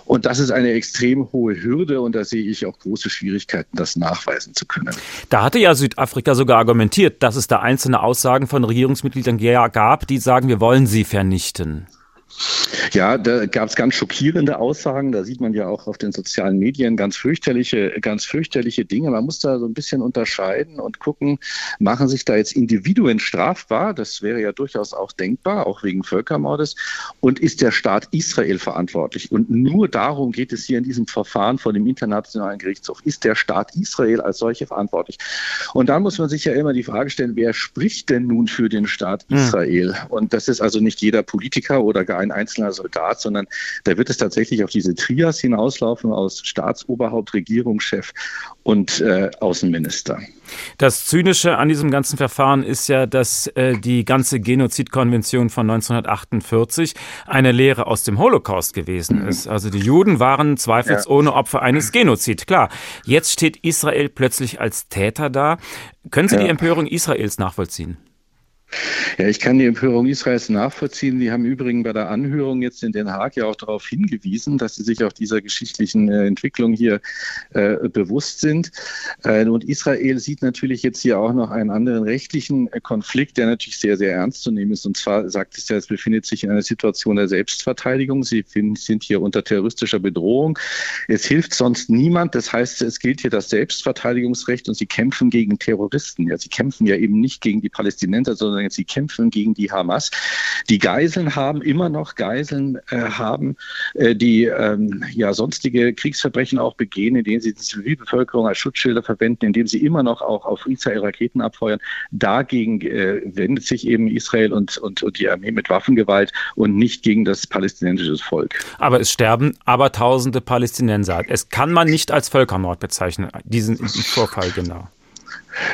Und das ist eine extrem hohe Hürde und da sehe ich auch große Schwierigkeiten, das nachweisen zu können. Da hatte ja Südafrika sogar argumentiert, dass es da einzelne Aussagen von Regierungsmitgliedern gab, die sagen, wir wollen sie vernichten. Ja, da gab es ganz schockierende Aussagen. Da sieht man ja auch auf den sozialen Medien ganz fürchterliche, ganz fürchterliche Dinge. Man muss da so ein bisschen unterscheiden und gucken, machen sich da jetzt Individuen strafbar? Das wäre ja durchaus auch denkbar, auch wegen Völkermordes. Und ist der Staat Israel verantwortlich? Und nur darum geht es hier in diesem Verfahren vor dem Internationalen Gerichtshof. Ist der Staat Israel als solche verantwortlich? Und da muss man sich ja immer die Frage stellen, wer spricht denn nun für den Staat hm. Israel? Und das ist also nicht jeder Politiker oder gar ein einzelner Soldat, sondern da wird es tatsächlich auf diese Trias hinauslaufen aus Staatsoberhaupt, Regierungschef und äh, Außenminister. Das Zynische an diesem ganzen Verfahren ist ja, dass äh, die ganze Genozidkonvention von 1948 eine Lehre aus dem Holocaust gewesen mhm. ist. Also die Juden waren zweifelsohne ja. Opfer eines Genozid. Klar, jetzt steht Israel plötzlich als Täter da. Können Sie ja. die Empörung Israels nachvollziehen? Ja, ich kann die Empörung Israels nachvollziehen. Die haben übrigens bei der Anhörung jetzt in Den Haag ja auch darauf hingewiesen, dass sie sich auch dieser geschichtlichen äh, Entwicklung hier äh, bewusst sind. Äh, und Israel sieht natürlich jetzt hier auch noch einen anderen rechtlichen äh, Konflikt, der natürlich sehr, sehr ernst zu nehmen ist. Und zwar sagt es ja, es befindet sich in einer Situation der Selbstverteidigung. Sie sind hier unter terroristischer Bedrohung. Es hilft sonst niemand. Das heißt, es gilt hier das Selbstverteidigungsrecht und sie kämpfen gegen Terroristen. Ja, sie kämpfen ja eben nicht gegen die Palästinenser, sondern sagen, sie kämpfen gegen die Hamas. Die Geiseln haben immer noch Geiseln äh, haben, äh, die ähm, ja sonstige Kriegsverbrechen auch begehen, indem sie die Zivilbevölkerung als Schutzschilder verwenden, indem sie immer noch auch auf Israel Raketen abfeuern. Dagegen äh, wendet sich eben Israel und, und, und die Armee mit Waffengewalt und nicht gegen das palästinensische Volk. Aber es sterben aber tausende Palästinenser. Es kann man nicht als Völkermord bezeichnen, diesen Vorfall genau.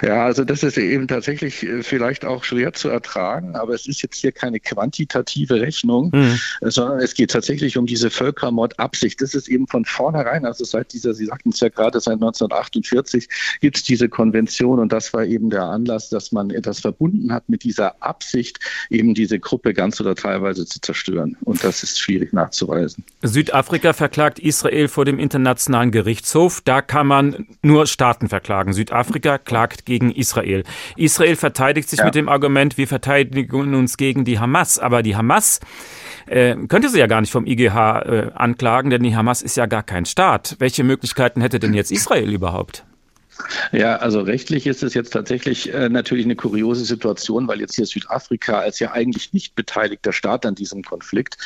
Ja, also das ist eben tatsächlich äh, vielleicht auch schwer zu ertragen, aber es ist jetzt hier keine quantitative Rechnung, mhm. sondern es geht tatsächlich um diese Völkermordabsicht. Das ist eben von vornherein, also seit dieser, Sie sagten es ja gerade, seit 1948 gibt es diese Konvention und das war eben der Anlass, dass man etwas verbunden hat mit dieser Absicht, eben diese Gruppe ganz oder teilweise zu zerstören. Und das ist schwierig nachzuweisen. Südafrika verklagt Israel vor dem Internationalen Gerichtshof. Da kann man nur Staaten verklagen. Südafrika klagt Jagd gegen Israel. Israel verteidigt sich ja. mit dem Argument, wir verteidigen uns gegen die Hamas. Aber die Hamas äh, könnte sie ja gar nicht vom IGH äh, anklagen, denn die Hamas ist ja gar kein Staat. Welche Möglichkeiten hätte denn jetzt Israel überhaupt? Ja, also rechtlich ist es jetzt tatsächlich äh, natürlich eine kuriose Situation, weil jetzt hier Südafrika als ja eigentlich nicht beteiligter Staat an diesem Konflikt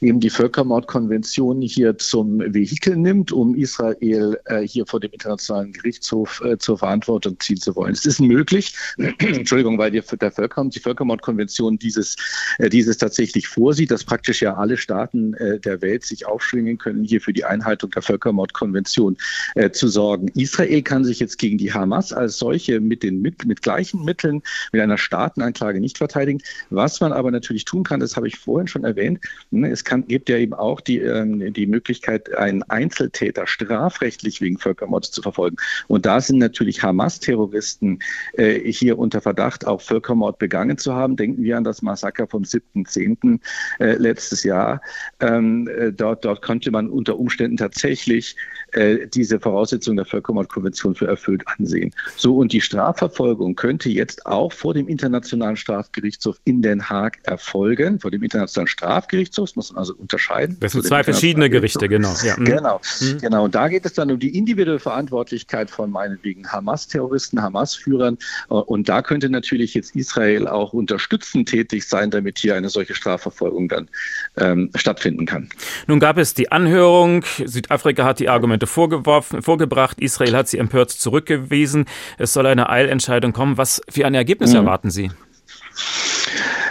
eben die Völkermordkonvention hier zum Vehikel nimmt, um Israel äh, hier vor dem Internationalen Gerichtshof äh, zur Verantwortung ziehen zu wollen. Es ist möglich, Entschuldigung, weil die, der Völkermord, die Völkermordkonvention dieses, äh, dieses tatsächlich vorsieht, dass praktisch ja alle Staaten äh, der Welt sich aufschwingen können, hier für die Einhaltung der Völkermordkonvention äh, zu sorgen. Israel kann sich jetzt gegen die Hamas als solche mit den mit, mit gleichen Mitteln, mit einer Staatenanklage nicht verteidigen. Was man aber natürlich tun kann, das habe ich vorhin schon erwähnt, ne, es kann, gibt ja eben auch die, ähm, die Möglichkeit, einen Einzeltäter strafrechtlich wegen Völkermords zu verfolgen. Und da sind natürlich Hamas-Terroristen äh, hier unter Verdacht, auch Völkermord begangen zu haben. Denken wir an das Massaker vom 7.10. Äh, letztes Jahr. Ähm, äh, dort, dort konnte man unter Umständen tatsächlich diese Voraussetzungen der Völkermordkonvention für erfüllt ansehen. So, und die Strafverfolgung könnte jetzt auch vor dem Internationalen Strafgerichtshof in Den Haag erfolgen. Vor dem Internationalen Strafgerichtshof muss man also unterscheiden. Das sind zwei verschiedene Gerichte, genau. Ja. Mhm. Genau, mhm. genau. Und da geht es dann um die individuelle Verantwortlichkeit von meinetwegen Hamas-Terroristen, Hamas-Führern. Äh, und da könnte natürlich jetzt Israel auch unterstützend tätig sein, damit hier eine solche Strafverfolgung dann ähm, stattfinden kann. Nun gab es die Anhörung. Südafrika hat die Argumente vorgeworfen, vorgebracht. Israel hat sie empört zurückgewiesen. Es soll eine Eilentscheidung kommen. Was für ein Ergebnis mhm. erwarten Sie?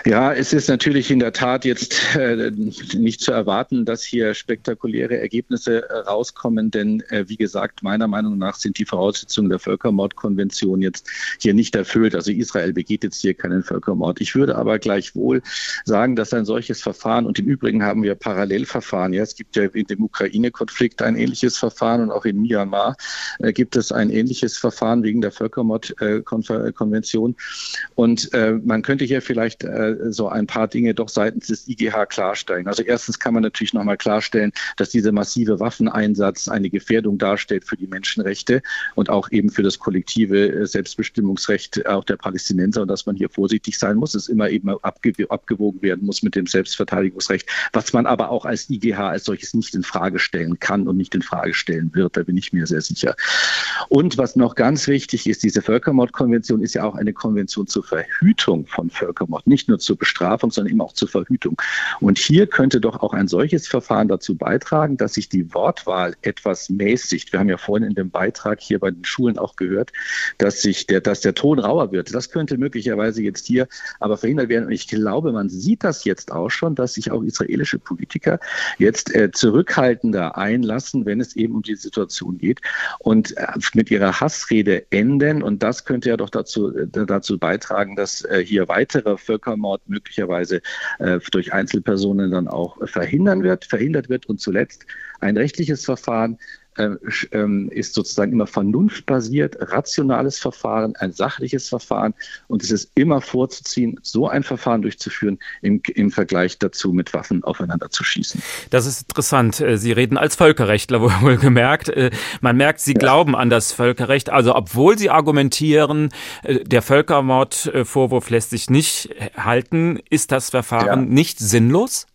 Ja, es ist natürlich in der Tat jetzt äh, nicht zu erwarten, dass hier spektakuläre Ergebnisse äh, rauskommen, denn äh, wie gesagt, meiner Meinung nach sind die Voraussetzungen der Völkermordkonvention jetzt hier nicht erfüllt. Also Israel begeht jetzt hier keinen Völkermord. Ich würde aber gleichwohl sagen, dass ein solches Verfahren, und im Übrigen haben wir Parallelverfahren, ja, es gibt ja in dem Ukraine-Konflikt ein ähnliches Verfahren und auch in Myanmar äh, gibt es ein ähnliches Verfahren wegen der Völkermordkonvention. Und äh, man könnte hier vielleicht äh, so ein paar Dinge doch seitens des IGH klarstellen. Also erstens kann man natürlich nochmal klarstellen, dass dieser massive Waffeneinsatz eine Gefährdung darstellt für die Menschenrechte und auch eben für das kollektive äh, Selbstbestimmungsrecht auch der Palästinenser und dass man hier vorsichtig sein muss, es immer eben abgewogen werden muss mit dem Selbstverteidigungsrecht, was man aber auch als IGH als solches nicht in Frage stellen kann und nicht in Frage stellen wird, da bin ich mir sehr sicher. Und was noch ganz wichtig ist, diese Völkermordkonvention ist ja auch eine Konvention zur Verhütung von Völkermord, nicht nur zur Bestrafung, sondern eben auch zur Verhütung. Und hier könnte doch auch ein solches Verfahren dazu beitragen, dass sich die Wortwahl etwas mäßigt. Wir haben ja vorhin in dem Beitrag hier bei den Schulen auch gehört, dass sich der, dass der Ton rauer wird. Das könnte möglicherweise jetzt hier aber verhindert werden. Und ich glaube, man sieht das jetzt auch schon, dass sich auch israelische Politiker jetzt äh, zurückhaltender einlassen, wenn es eben um die Situation geht und äh, mit ihrer Hassrede enden. Und das könnte ja doch dazu, äh, dazu beitragen, dass äh, hier weitere Völkermord Mord möglicherweise äh, durch Einzelpersonen dann auch verhindern wird, verhindert wird. Und zuletzt ein rechtliches Verfahren ist sozusagen immer vernunftbasiert, rationales Verfahren, ein sachliches Verfahren. Und es ist immer vorzuziehen, so ein Verfahren durchzuführen, im, im Vergleich dazu mit Waffen aufeinander zu schießen. Das ist interessant. Äh, Sie reden als Völkerrechtler wohl gemerkt. Äh, man merkt, Sie ja. glauben an das Völkerrecht. Also obwohl Sie argumentieren, der Völkermordvorwurf lässt sich nicht halten, ist das Verfahren ja. nicht sinnlos?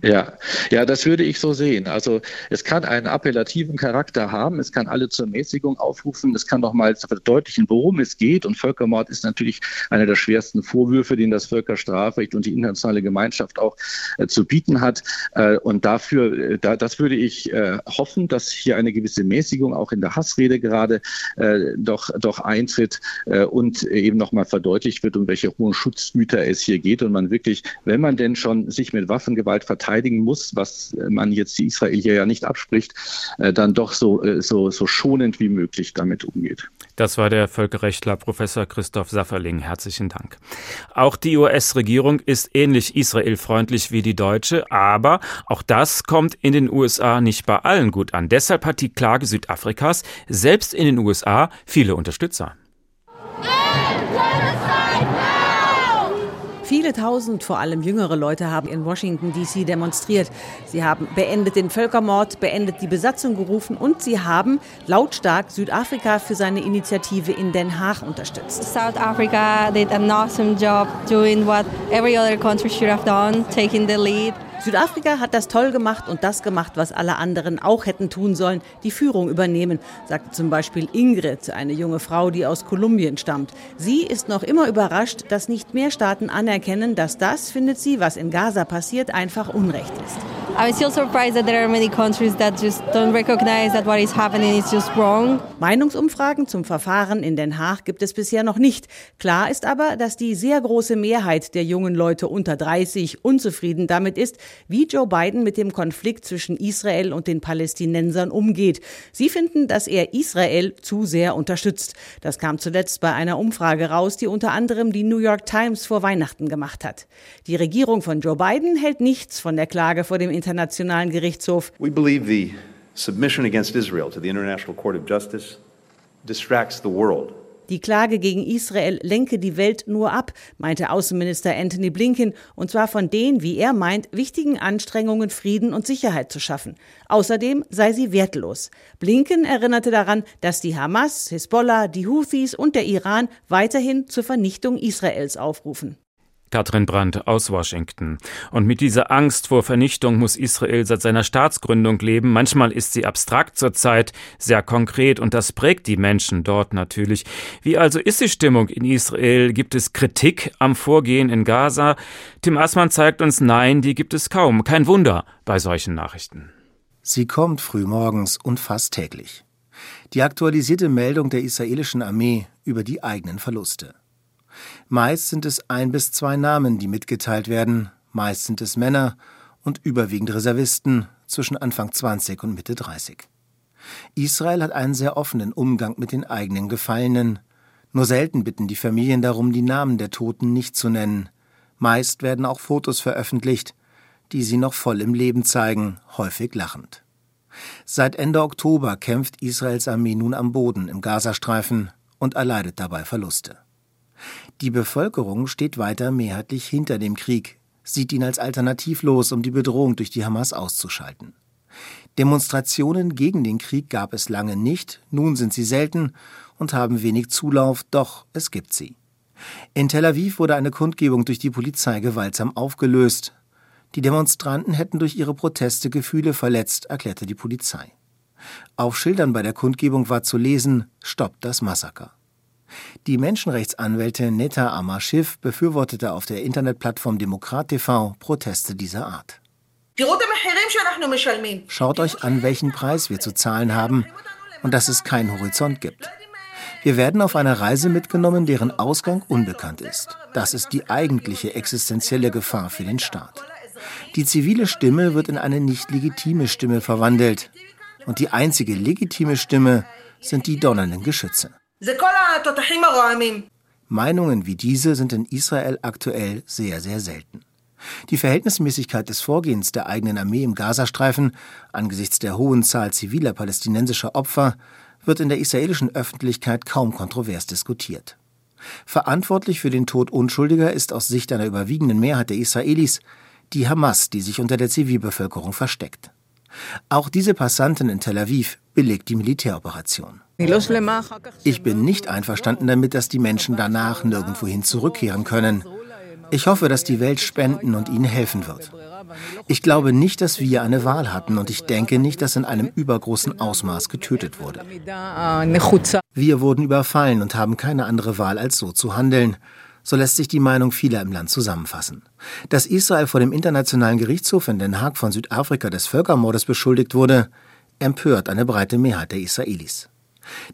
Ja, ja, das würde ich so sehen. Also es kann einen appellativen Charakter haben, es kann alle zur Mäßigung aufrufen, es kann doch mal verdeutlichen, worum es geht. Und Völkermord ist natürlich einer der schwersten Vorwürfe, den das Völkerstrafrecht und die internationale Gemeinschaft auch äh, zu bieten hat. Äh, und dafür, äh, da, das würde ich äh, hoffen, dass hier eine gewisse Mäßigung auch in der Hassrede gerade äh, doch, doch eintritt äh, und eben nochmal verdeutlicht wird, um welche hohen Schutzgüter es hier geht. Und man wirklich, wenn man denn schon sich mit Waffengewalt verteidigt, verteidigen muss, was man jetzt Israel hier ja nicht abspricht, äh, dann doch so, äh, so, so schonend wie möglich damit umgeht. Das war der Völkerrechtler Professor Christoph Safferling. Herzlichen Dank. Auch die US-Regierung ist ähnlich israelfreundlich wie die deutsche, aber auch das kommt in den USA nicht bei allen gut an. Deshalb hat die Klage Südafrikas selbst in den USA viele Unterstützer. Viele tausend, vor allem jüngere Leute, haben in Washington, D.C. demonstriert. Sie haben beendet den Völkermord, beendet die Besatzung gerufen und sie haben lautstark Südafrika für seine Initiative in Den Haag unterstützt. South Africa did an awesome job doing what every other country should have done, taking the lead. Südafrika hat das toll gemacht und das gemacht, was alle anderen auch hätten tun sollen, die Führung übernehmen, sagte zum Beispiel Ingrid, eine junge Frau, die aus Kolumbien stammt. Sie ist noch immer überrascht, dass nicht mehr Staaten anerkennen, dass das, findet sie, was in Gaza passiert, einfach Unrecht ist. I'm still surprised that there are many countries that just don't recognize that what is happening is just wrong. Meinungsumfragen zum Verfahren in Den Haag gibt es bisher noch nicht. Klar ist aber, dass die sehr große Mehrheit der jungen Leute unter 30 unzufrieden damit ist, wie Joe Biden mit dem Konflikt zwischen Israel und den Palästinensern umgeht. Sie finden, dass er Israel zu sehr unterstützt. Das kam zuletzt bei einer Umfrage raus, die unter anderem die New York Times vor Weihnachten gemacht hat. Die Regierung von Joe Biden hält nichts von der Klage vor dem Internationalen Gerichtshof. We believe the submission against Israel to the International Court of Justice distracts the world. Die Klage gegen Israel lenke die Welt nur ab, meinte Außenminister Anthony Blinken, und zwar von den, wie er meint, wichtigen Anstrengungen, Frieden und Sicherheit zu schaffen. Außerdem sei sie wertlos. Blinken erinnerte daran, dass die Hamas, Hisbollah, die Houthis und der Iran weiterhin zur Vernichtung Israels aufrufen. Katrin Brandt aus Washington. Und mit dieser Angst vor Vernichtung muss Israel seit seiner Staatsgründung leben. Manchmal ist sie abstrakt, zurzeit sehr konkret und das prägt die Menschen dort natürlich. Wie also ist die Stimmung in Israel? Gibt es Kritik am Vorgehen in Gaza? Tim Assmann zeigt uns, nein, die gibt es kaum. Kein Wunder bei solchen Nachrichten. Sie kommt frühmorgens und fast täglich. Die aktualisierte Meldung der israelischen Armee über die eigenen Verluste. Meist sind es ein bis zwei Namen, die mitgeteilt werden, meist sind es Männer und überwiegend Reservisten zwischen Anfang 20 und Mitte 30. Israel hat einen sehr offenen Umgang mit den eigenen Gefallenen. Nur selten bitten die Familien darum, die Namen der Toten nicht zu nennen. Meist werden auch Fotos veröffentlicht, die sie noch voll im Leben zeigen, häufig lachend. Seit Ende Oktober kämpft Israels Armee nun am Boden im Gazastreifen und erleidet dabei Verluste. Die Bevölkerung steht weiter mehrheitlich hinter dem Krieg, sieht ihn als alternativlos, um die Bedrohung durch die Hamas auszuschalten. Demonstrationen gegen den Krieg gab es lange nicht, nun sind sie selten und haben wenig Zulauf, doch es gibt sie. In Tel Aviv wurde eine Kundgebung durch die Polizei gewaltsam aufgelöst. Die Demonstranten hätten durch ihre Proteste Gefühle verletzt, erklärte die Polizei. Auf Schildern bei der Kundgebung war zu lesen Stoppt das Massaker. Die Menschenrechtsanwältin Neta Amashiv befürwortete auf der Internetplattform Demokrat TV Proteste dieser Art. Schaut euch an, welchen Preis wir zu zahlen haben und dass es keinen Horizont gibt. Wir werden auf eine Reise mitgenommen, deren Ausgang unbekannt ist. Das ist die eigentliche existenzielle Gefahr für den Staat. Die zivile Stimme wird in eine nicht legitime Stimme verwandelt. Und die einzige legitime Stimme sind die donnernden Geschütze. Meinungen wie diese sind in Israel aktuell sehr, sehr selten. Die Verhältnismäßigkeit des Vorgehens der eigenen Armee im Gazastreifen angesichts der hohen Zahl ziviler palästinensischer Opfer wird in der israelischen Öffentlichkeit kaum kontrovers diskutiert. Verantwortlich für den Tod Unschuldiger ist aus Sicht einer überwiegenden Mehrheit der Israelis die Hamas, die sich unter der Zivilbevölkerung versteckt. Auch diese Passantin in Tel Aviv belegt die Militäroperation. Ich bin nicht einverstanden damit, dass die Menschen danach nirgendwohin zurückkehren können. Ich hoffe, dass die Welt spenden und ihnen helfen wird. Ich glaube nicht, dass wir eine Wahl hatten und ich denke nicht, dass in einem übergroßen Ausmaß getötet wurde. Wir wurden überfallen und haben keine andere Wahl, als so zu handeln. So lässt sich die Meinung vieler im Land zusammenfassen. Dass Israel vor dem Internationalen Gerichtshof in Den Haag von Südafrika des Völkermordes beschuldigt wurde, empört eine breite Mehrheit der Israelis.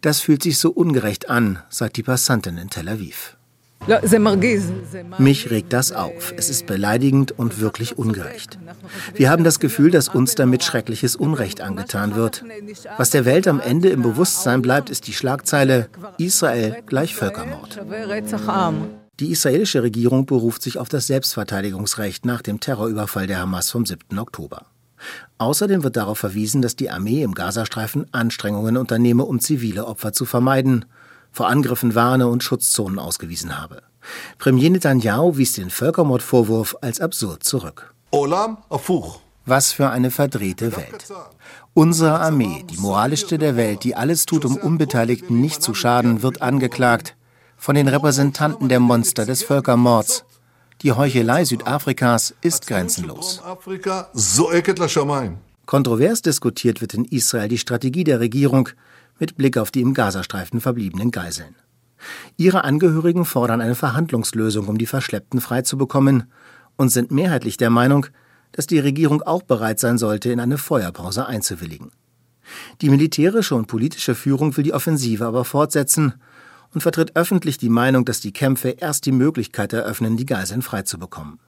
Das fühlt sich so ungerecht an, sagt die Passantin in Tel Aviv. Mich regt das auf. Es ist beleidigend und wirklich ungerecht. Wir haben das Gefühl, dass uns damit schreckliches Unrecht angetan wird. Was der Welt am Ende im Bewusstsein bleibt, ist die Schlagzeile Israel gleich Völkermord. Die israelische Regierung beruft sich auf das Selbstverteidigungsrecht nach dem Terrorüberfall der Hamas vom 7. Oktober. Außerdem wird darauf verwiesen, dass die Armee im Gazastreifen Anstrengungen unternehme, um zivile Opfer zu vermeiden, vor Angriffen warne und Schutzzonen ausgewiesen habe. Premier Netanyahu wies den Völkermordvorwurf als absurd zurück. Was für eine verdrehte Welt. Unsere Armee, die moralischste der Welt, die alles tut, um Unbeteiligten nicht zu schaden, wird angeklagt von den Repräsentanten der Monster des Völkermords, die Heuchelei Südafrikas ist grenzenlos. Kontrovers diskutiert wird in Israel die Strategie der Regierung mit Blick auf die im Gazastreifen verbliebenen Geiseln. Ihre Angehörigen fordern eine Verhandlungslösung, um die Verschleppten freizubekommen und sind mehrheitlich der Meinung, dass die Regierung auch bereit sein sollte, in eine Feuerpause einzuwilligen. Die militärische und politische Führung will die Offensive aber fortsetzen und vertritt öffentlich die Meinung, dass die Kämpfe erst die Möglichkeit eröffnen, die Geiseln freizubekommen.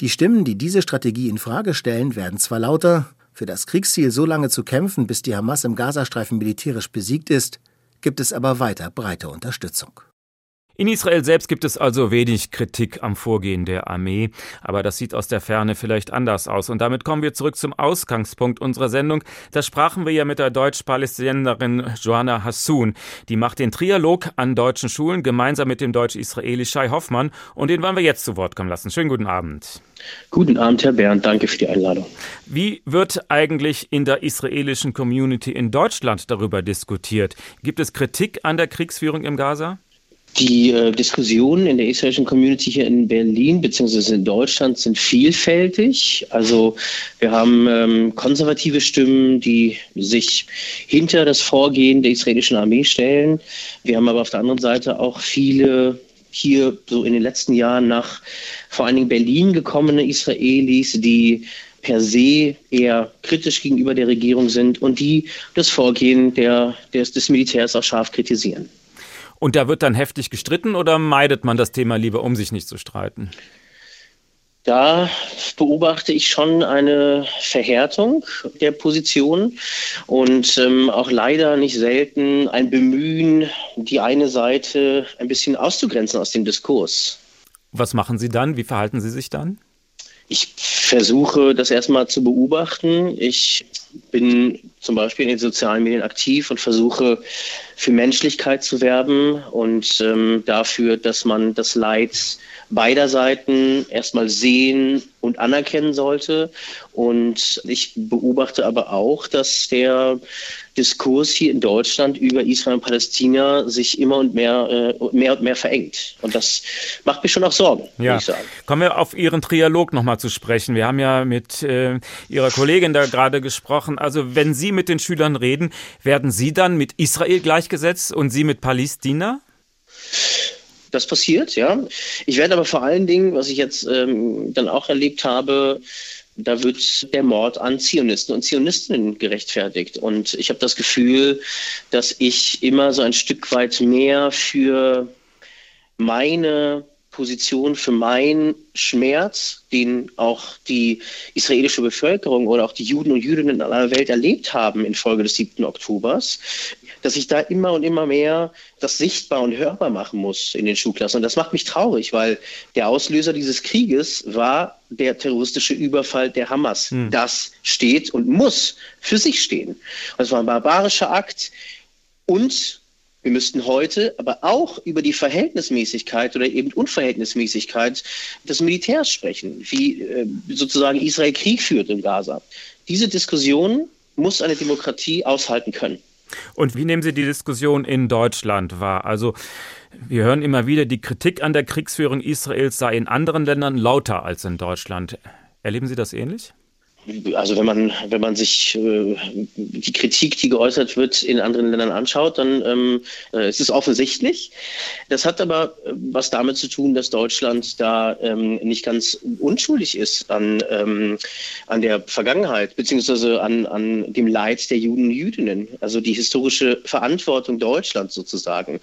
Die Stimmen, die diese Strategie in Frage stellen, werden zwar lauter, für das Kriegsziel so lange zu kämpfen, bis die Hamas im Gazastreifen militärisch besiegt ist, gibt es aber weiter breite Unterstützung. In Israel selbst gibt es also wenig Kritik am Vorgehen der Armee, aber das sieht aus der Ferne vielleicht anders aus. Und damit kommen wir zurück zum Ausgangspunkt unserer Sendung. Da sprachen wir ja mit der Deutsch-Palästinenserin Joanna Hassoun. Die macht den Trialog an deutschen Schulen gemeinsam mit dem Deutsch-Israeli Shai Hoffmann und den wollen wir jetzt zu Wort kommen lassen. Schönen guten Abend. Guten Abend, Herr Bernd. Danke für die Einladung. Wie wird eigentlich in der israelischen Community in Deutschland darüber diskutiert? Gibt es Kritik an der Kriegsführung im Gaza? Die äh, Diskussionen in der israelischen Community hier in Berlin bzw. in Deutschland sind vielfältig. Also wir haben ähm, konservative Stimmen, die sich hinter das Vorgehen der israelischen Armee stellen. Wir haben aber auf der anderen Seite auch viele hier so in den letzten Jahren nach vor allen Dingen Berlin gekommene Israelis, die per se eher kritisch gegenüber der Regierung sind und die das Vorgehen der, des, des Militärs auch scharf kritisieren. Und da wird dann heftig gestritten oder meidet man das Thema lieber, um sich nicht zu streiten? Da beobachte ich schon eine Verhärtung der Position und ähm, auch leider nicht selten ein Bemühen, die eine Seite ein bisschen auszugrenzen aus dem Diskurs. Was machen Sie dann? Wie verhalten Sie sich dann? Ich versuche das erstmal zu beobachten. Ich bin zum Beispiel in den sozialen Medien aktiv und versuche für Menschlichkeit zu werben und ähm, dafür, dass man das Leid beider Seiten erstmal sehen und anerkennen sollte. Und ich beobachte aber auch, dass der Diskurs hier in Deutschland über Israel und Palästina sich immer und mehr, äh, mehr und mehr verengt. Und das macht mir schon auch Sorgen, ja. ich sagen. Kommen wir auf Ihren Trialog nochmal zu sprechen. Wir haben ja mit äh, Ihrer Kollegin da gerade gesprochen. Also wenn Sie mit den Schülern reden, werden Sie dann mit Israel gleichgesetzt und Sie mit Palästina? Das passiert, ja. Ich werde aber vor allen Dingen, was ich jetzt ähm, dann auch erlebt habe, da wird der Mord an Zionisten und Zionistinnen gerechtfertigt. Und ich habe das Gefühl, dass ich immer so ein Stück weit mehr für meine Position, für meinen Schmerz, den auch die israelische Bevölkerung oder auch die Juden und Jüdinnen in aller Welt erlebt haben infolge des 7. Oktobers, dass ich da immer und immer mehr das sichtbar und hörbar machen muss in den Schulklassen. Und das macht mich traurig, weil der Auslöser dieses Krieges war der terroristische Überfall der Hamas. Hm. Das steht und muss für sich stehen. Das war ein barbarischer Akt und wir müssten heute aber auch über die Verhältnismäßigkeit oder eben Unverhältnismäßigkeit des Militärs sprechen, wie äh, sozusagen Israel Krieg führt in Gaza. Diese Diskussion muss eine Demokratie aushalten können. Und wie nehmen Sie die Diskussion in Deutschland wahr? Also wir hören immer wieder, die Kritik an der Kriegsführung Israels sei in anderen Ländern lauter als in Deutschland. Erleben Sie das ähnlich? Also wenn man, wenn man sich äh, die Kritik, die geäußert wird, in anderen Ländern anschaut, dann ähm, äh, ist es offensichtlich. Das hat aber äh, was damit zu tun, dass Deutschland da ähm, nicht ganz unschuldig ist an, ähm, an der Vergangenheit, beziehungsweise an, an dem Leid der Juden und Jüdinnen. Also die historische Verantwortung Deutschlands sozusagen,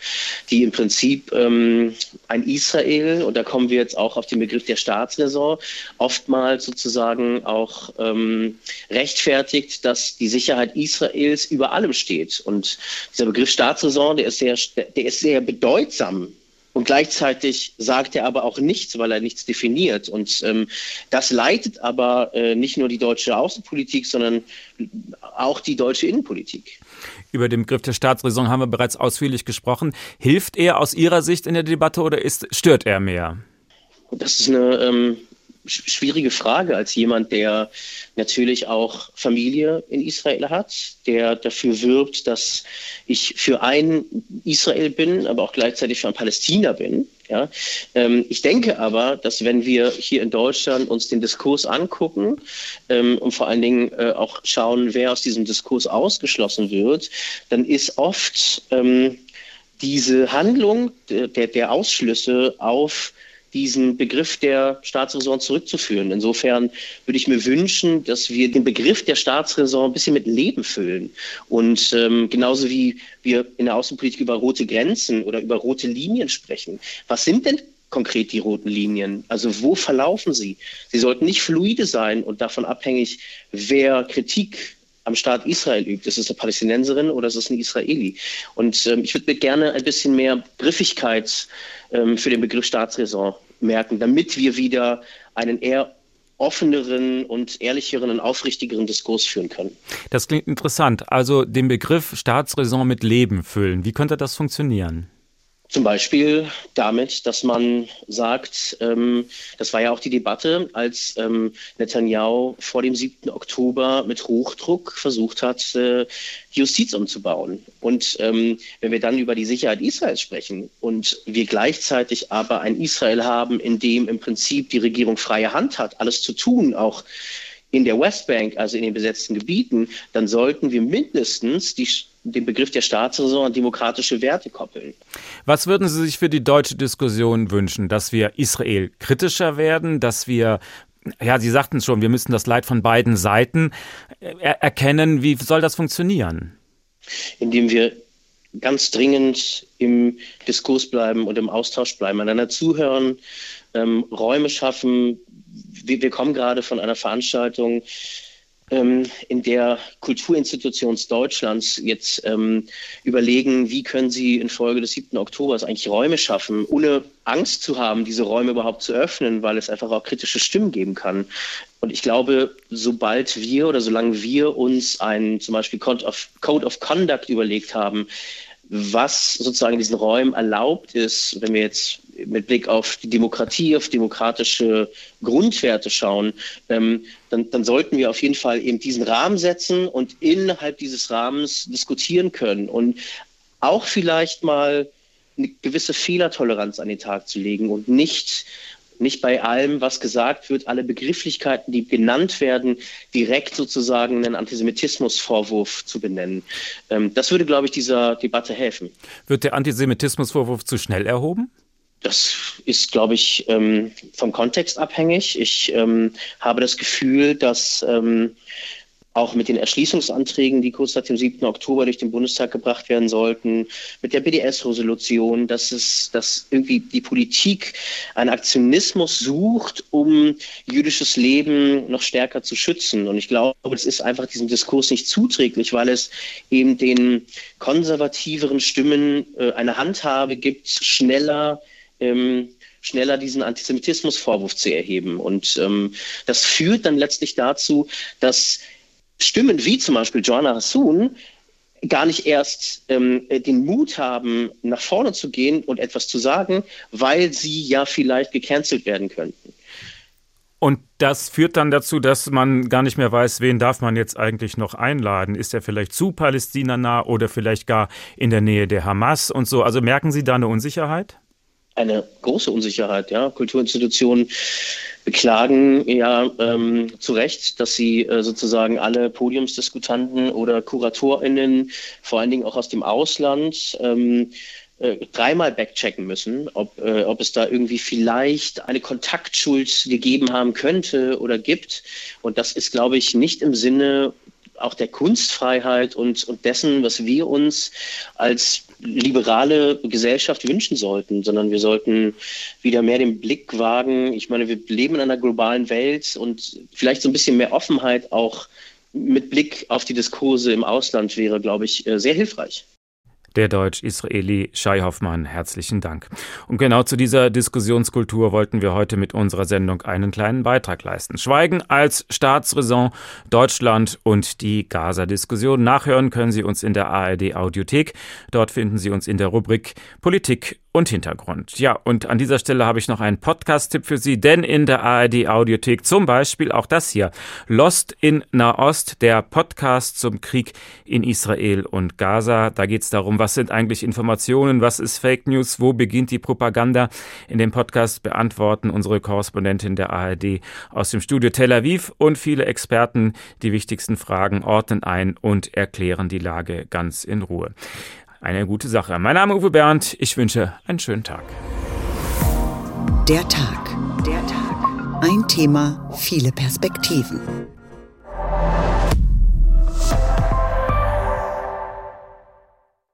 die im Prinzip ähm, ein Israel, und da kommen wir jetzt auch auf den Begriff der Staatsräson, oftmals sozusagen auch äh, ähm, rechtfertigt, dass die Sicherheit Israels über allem steht. Und dieser Begriff Staatsräson, der ist sehr, der ist sehr bedeutsam und gleichzeitig sagt er aber auch nichts, weil er nichts definiert. Und ähm, das leitet aber äh, nicht nur die deutsche Außenpolitik, sondern auch die deutsche Innenpolitik. Über den Begriff der Staatsräson haben wir bereits ausführlich gesprochen. Hilft er aus Ihrer Sicht in der Debatte oder ist, stört er mehr? Das ist eine ähm, schwierige Frage als jemand, der natürlich auch Familie in Israel hat, der dafür wirbt, dass ich für ein Israel bin, aber auch gleichzeitig für ein Palästina bin. Ja, ähm, ich denke aber, dass wenn wir hier in Deutschland uns den Diskurs angucken ähm, und vor allen Dingen äh, auch schauen, wer aus diesem Diskurs ausgeschlossen wird, dann ist oft ähm, diese Handlung der, der Ausschlüsse auf diesen Begriff der Staatsräson zurückzuführen. Insofern würde ich mir wünschen, dass wir den Begriff der Staatsräson ein bisschen mit Leben füllen. Und ähm, genauso wie wir in der Außenpolitik über rote Grenzen oder über rote Linien sprechen. Was sind denn konkret die roten Linien? Also wo verlaufen sie? Sie sollten nicht fluide sein und davon abhängig, wer Kritik am Staat Israel übt. Ist es eine Palästinenserin oder ist es ein Israeli? Und ähm, ich würde mir gerne ein bisschen mehr Griffigkeit ähm, für den Begriff Staatsräson merken, damit wir wieder einen eher offeneren und ehrlicheren und aufrichtigeren Diskurs führen können. Das klingt interessant. Also den Begriff Staatsräson mit Leben füllen. Wie könnte das funktionieren? Zum Beispiel damit, dass man sagt, ähm, das war ja auch die Debatte, als ähm, Netanyahu vor dem 7. Oktober mit Hochdruck versucht hat, äh, Justiz umzubauen. Und ähm, wenn wir dann über die Sicherheit Israels sprechen und wir gleichzeitig aber ein Israel haben, in dem im Prinzip die Regierung freie Hand hat, alles zu tun, auch in der Westbank, also in den besetzten Gebieten, dann sollten wir mindestens die den Begriff der Staatsräson an demokratische Werte koppeln. Was würden Sie sich für die deutsche Diskussion wünschen? Dass wir Israel kritischer werden, dass wir ja, Sie sagten es schon, wir müssen das Leid von beiden Seiten er erkennen. Wie soll das funktionieren? Indem wir ganz dringend im Diskurs bleiben und im Austausch bleiben, einander zuhören, ähm, Räume schaffen. Wir, wir kommen gerade von einer Veranstaltung ähm, in der Kulturinstitutionen Deutschlands jetzt ähm, überlegen, wie können sie infolge des 7. Oktobers eigentlich Räume schaffen, ohne Angst zu haben, diese Räume überhaupt zu öffnen, weil es einfach auch kritische Stimmen geben kann. Und ich glaube, sobald wir oder solange wir uns einen zum Beispiel Code of, Code of Conduct überlegt haben, was sozusagen in diesen Räumen erlaubt ist, wenn wir jetzt mit Blick auf die Demokratie, auf demokratische Grundwerte schauen, ähm, dann, dann sollten wir auf jeden Fall eben diesen Rahmen setzen und innerhalb dieses Rahmens diskutieren können und auch vielleicht mal eine gewisse Fehlertoleranz an den Tag zu legen und nicht nicht bei allem, was gesagt wird, alle Begrifflichkeiten, die genannt werden, direkt sozusagen einen Antisemitismusvorwurf zu benennen. Ähm, das würde, glaube ich, dieser Debatte helfen. Wird der Antisemitismusvorwurf zu schnell erhoben? Das ist, glaube ich, ähm, vom Kontext abhängig. Ich ähm, habe das Gefühl, dass auch mit den Erschließungsanträgen, die kurz nach dem 7. Oktober durch den Bundestag gebracht werden sollten, mit der BDS-Resolution, dass es, dass irgendwie die Politik einen Aktionismus sucht, um jüdisches Leben noch stärker zu schützen. Und ich glaube, es ist einfach diesem Diskurs nicht zuträglich, weil es eben den konservativeren Stimmen äh, eine Handhabe gibt, schneller ähm, schneller diesen Antisemitismusvorwurf zu erheben. Und ähm, das führt dann letztlich dazu, dass Stimmen wie zum Beispiel Joanna Hassoun gar nicht erst ähm, den Mut haben, nach vorne zu gehen und etwas zu sagen, weil sie ja vielleicht gecancelt werden könnten. Und das führt dann dazu, dass man gar nicht mehr weiß, wen darf man jetzt eigentlich noch einladen. Ist er vielleicht zu Palästina nah oder vielleicht gar in der Nähe der Hamas und so? Also merken Sie da eine Unsicherheit? Eine große Unsicherheit, ja. Kulturinstitutionen beklagen ja ähm, zu Recht, dass sie äh, sozusagen alle Podiumsdiskutanten oder KuratorInnen, vor allen Dingen auch aus dem Ausland, ähm, äh, dreimal backchecken müssen, ob, äh, ob es da irgendwie vielleicht eine Kontaktschuld gegeben haben könnte oder gibt. Und das ist, glaube ich, nicht im Sinne auch der Kunstfreiheit und, und dessen, was wir uns als liberale Gesellschaft wünschen sollten, sondern wir sollten wieder mehr den Blick wagen. Ich meine, wir leben in einer globalen Welt und vielleicht so ein bisschen mehr Offenheit auch mit Blick auf die Diskurse im Ausland wäre, glaube ich, äh, sehr hilfreich der Deutsch-Israeli Shai Hoffmann. Herzlichen Dank. Und genau zu dieser Diskussionskultur wollten wir heute mit unserer Sendung einen kleinen Beitrag leisten. Schweigen als Staatsräson, Deutschland und die Gaza-Diskussion. Nachhören können Sie uns in der ARD Audiothek. Dort finden Sie uns in der Rubrik Politik und Hintergrund. Ja, und an dieser Stelle habe ich noch einen Podcast-Tipp für Sie, denn in der ARD Audiothek zum Beispiel auch das hier. Lost in Nahost, der Podcast zum Krieg in Israel und Gaza. Da geht es darum, was sind eigentlich Informationen, was ist Fake News, wo beginnt die Propaganda. In dem Podcast beantworten unsere Korrespondentin der ARD aus dem Studio Tel Aviv und viele Experten die wichtigsten Fragen ordnen ein und erklären die Lage ganz in Ruhe eine gute Sache. Mein Name ist Uwe Bernd, ich wünsche einen schönen Tag. Der Tag. Der Tag. Ein Thema, viele Perspektiven.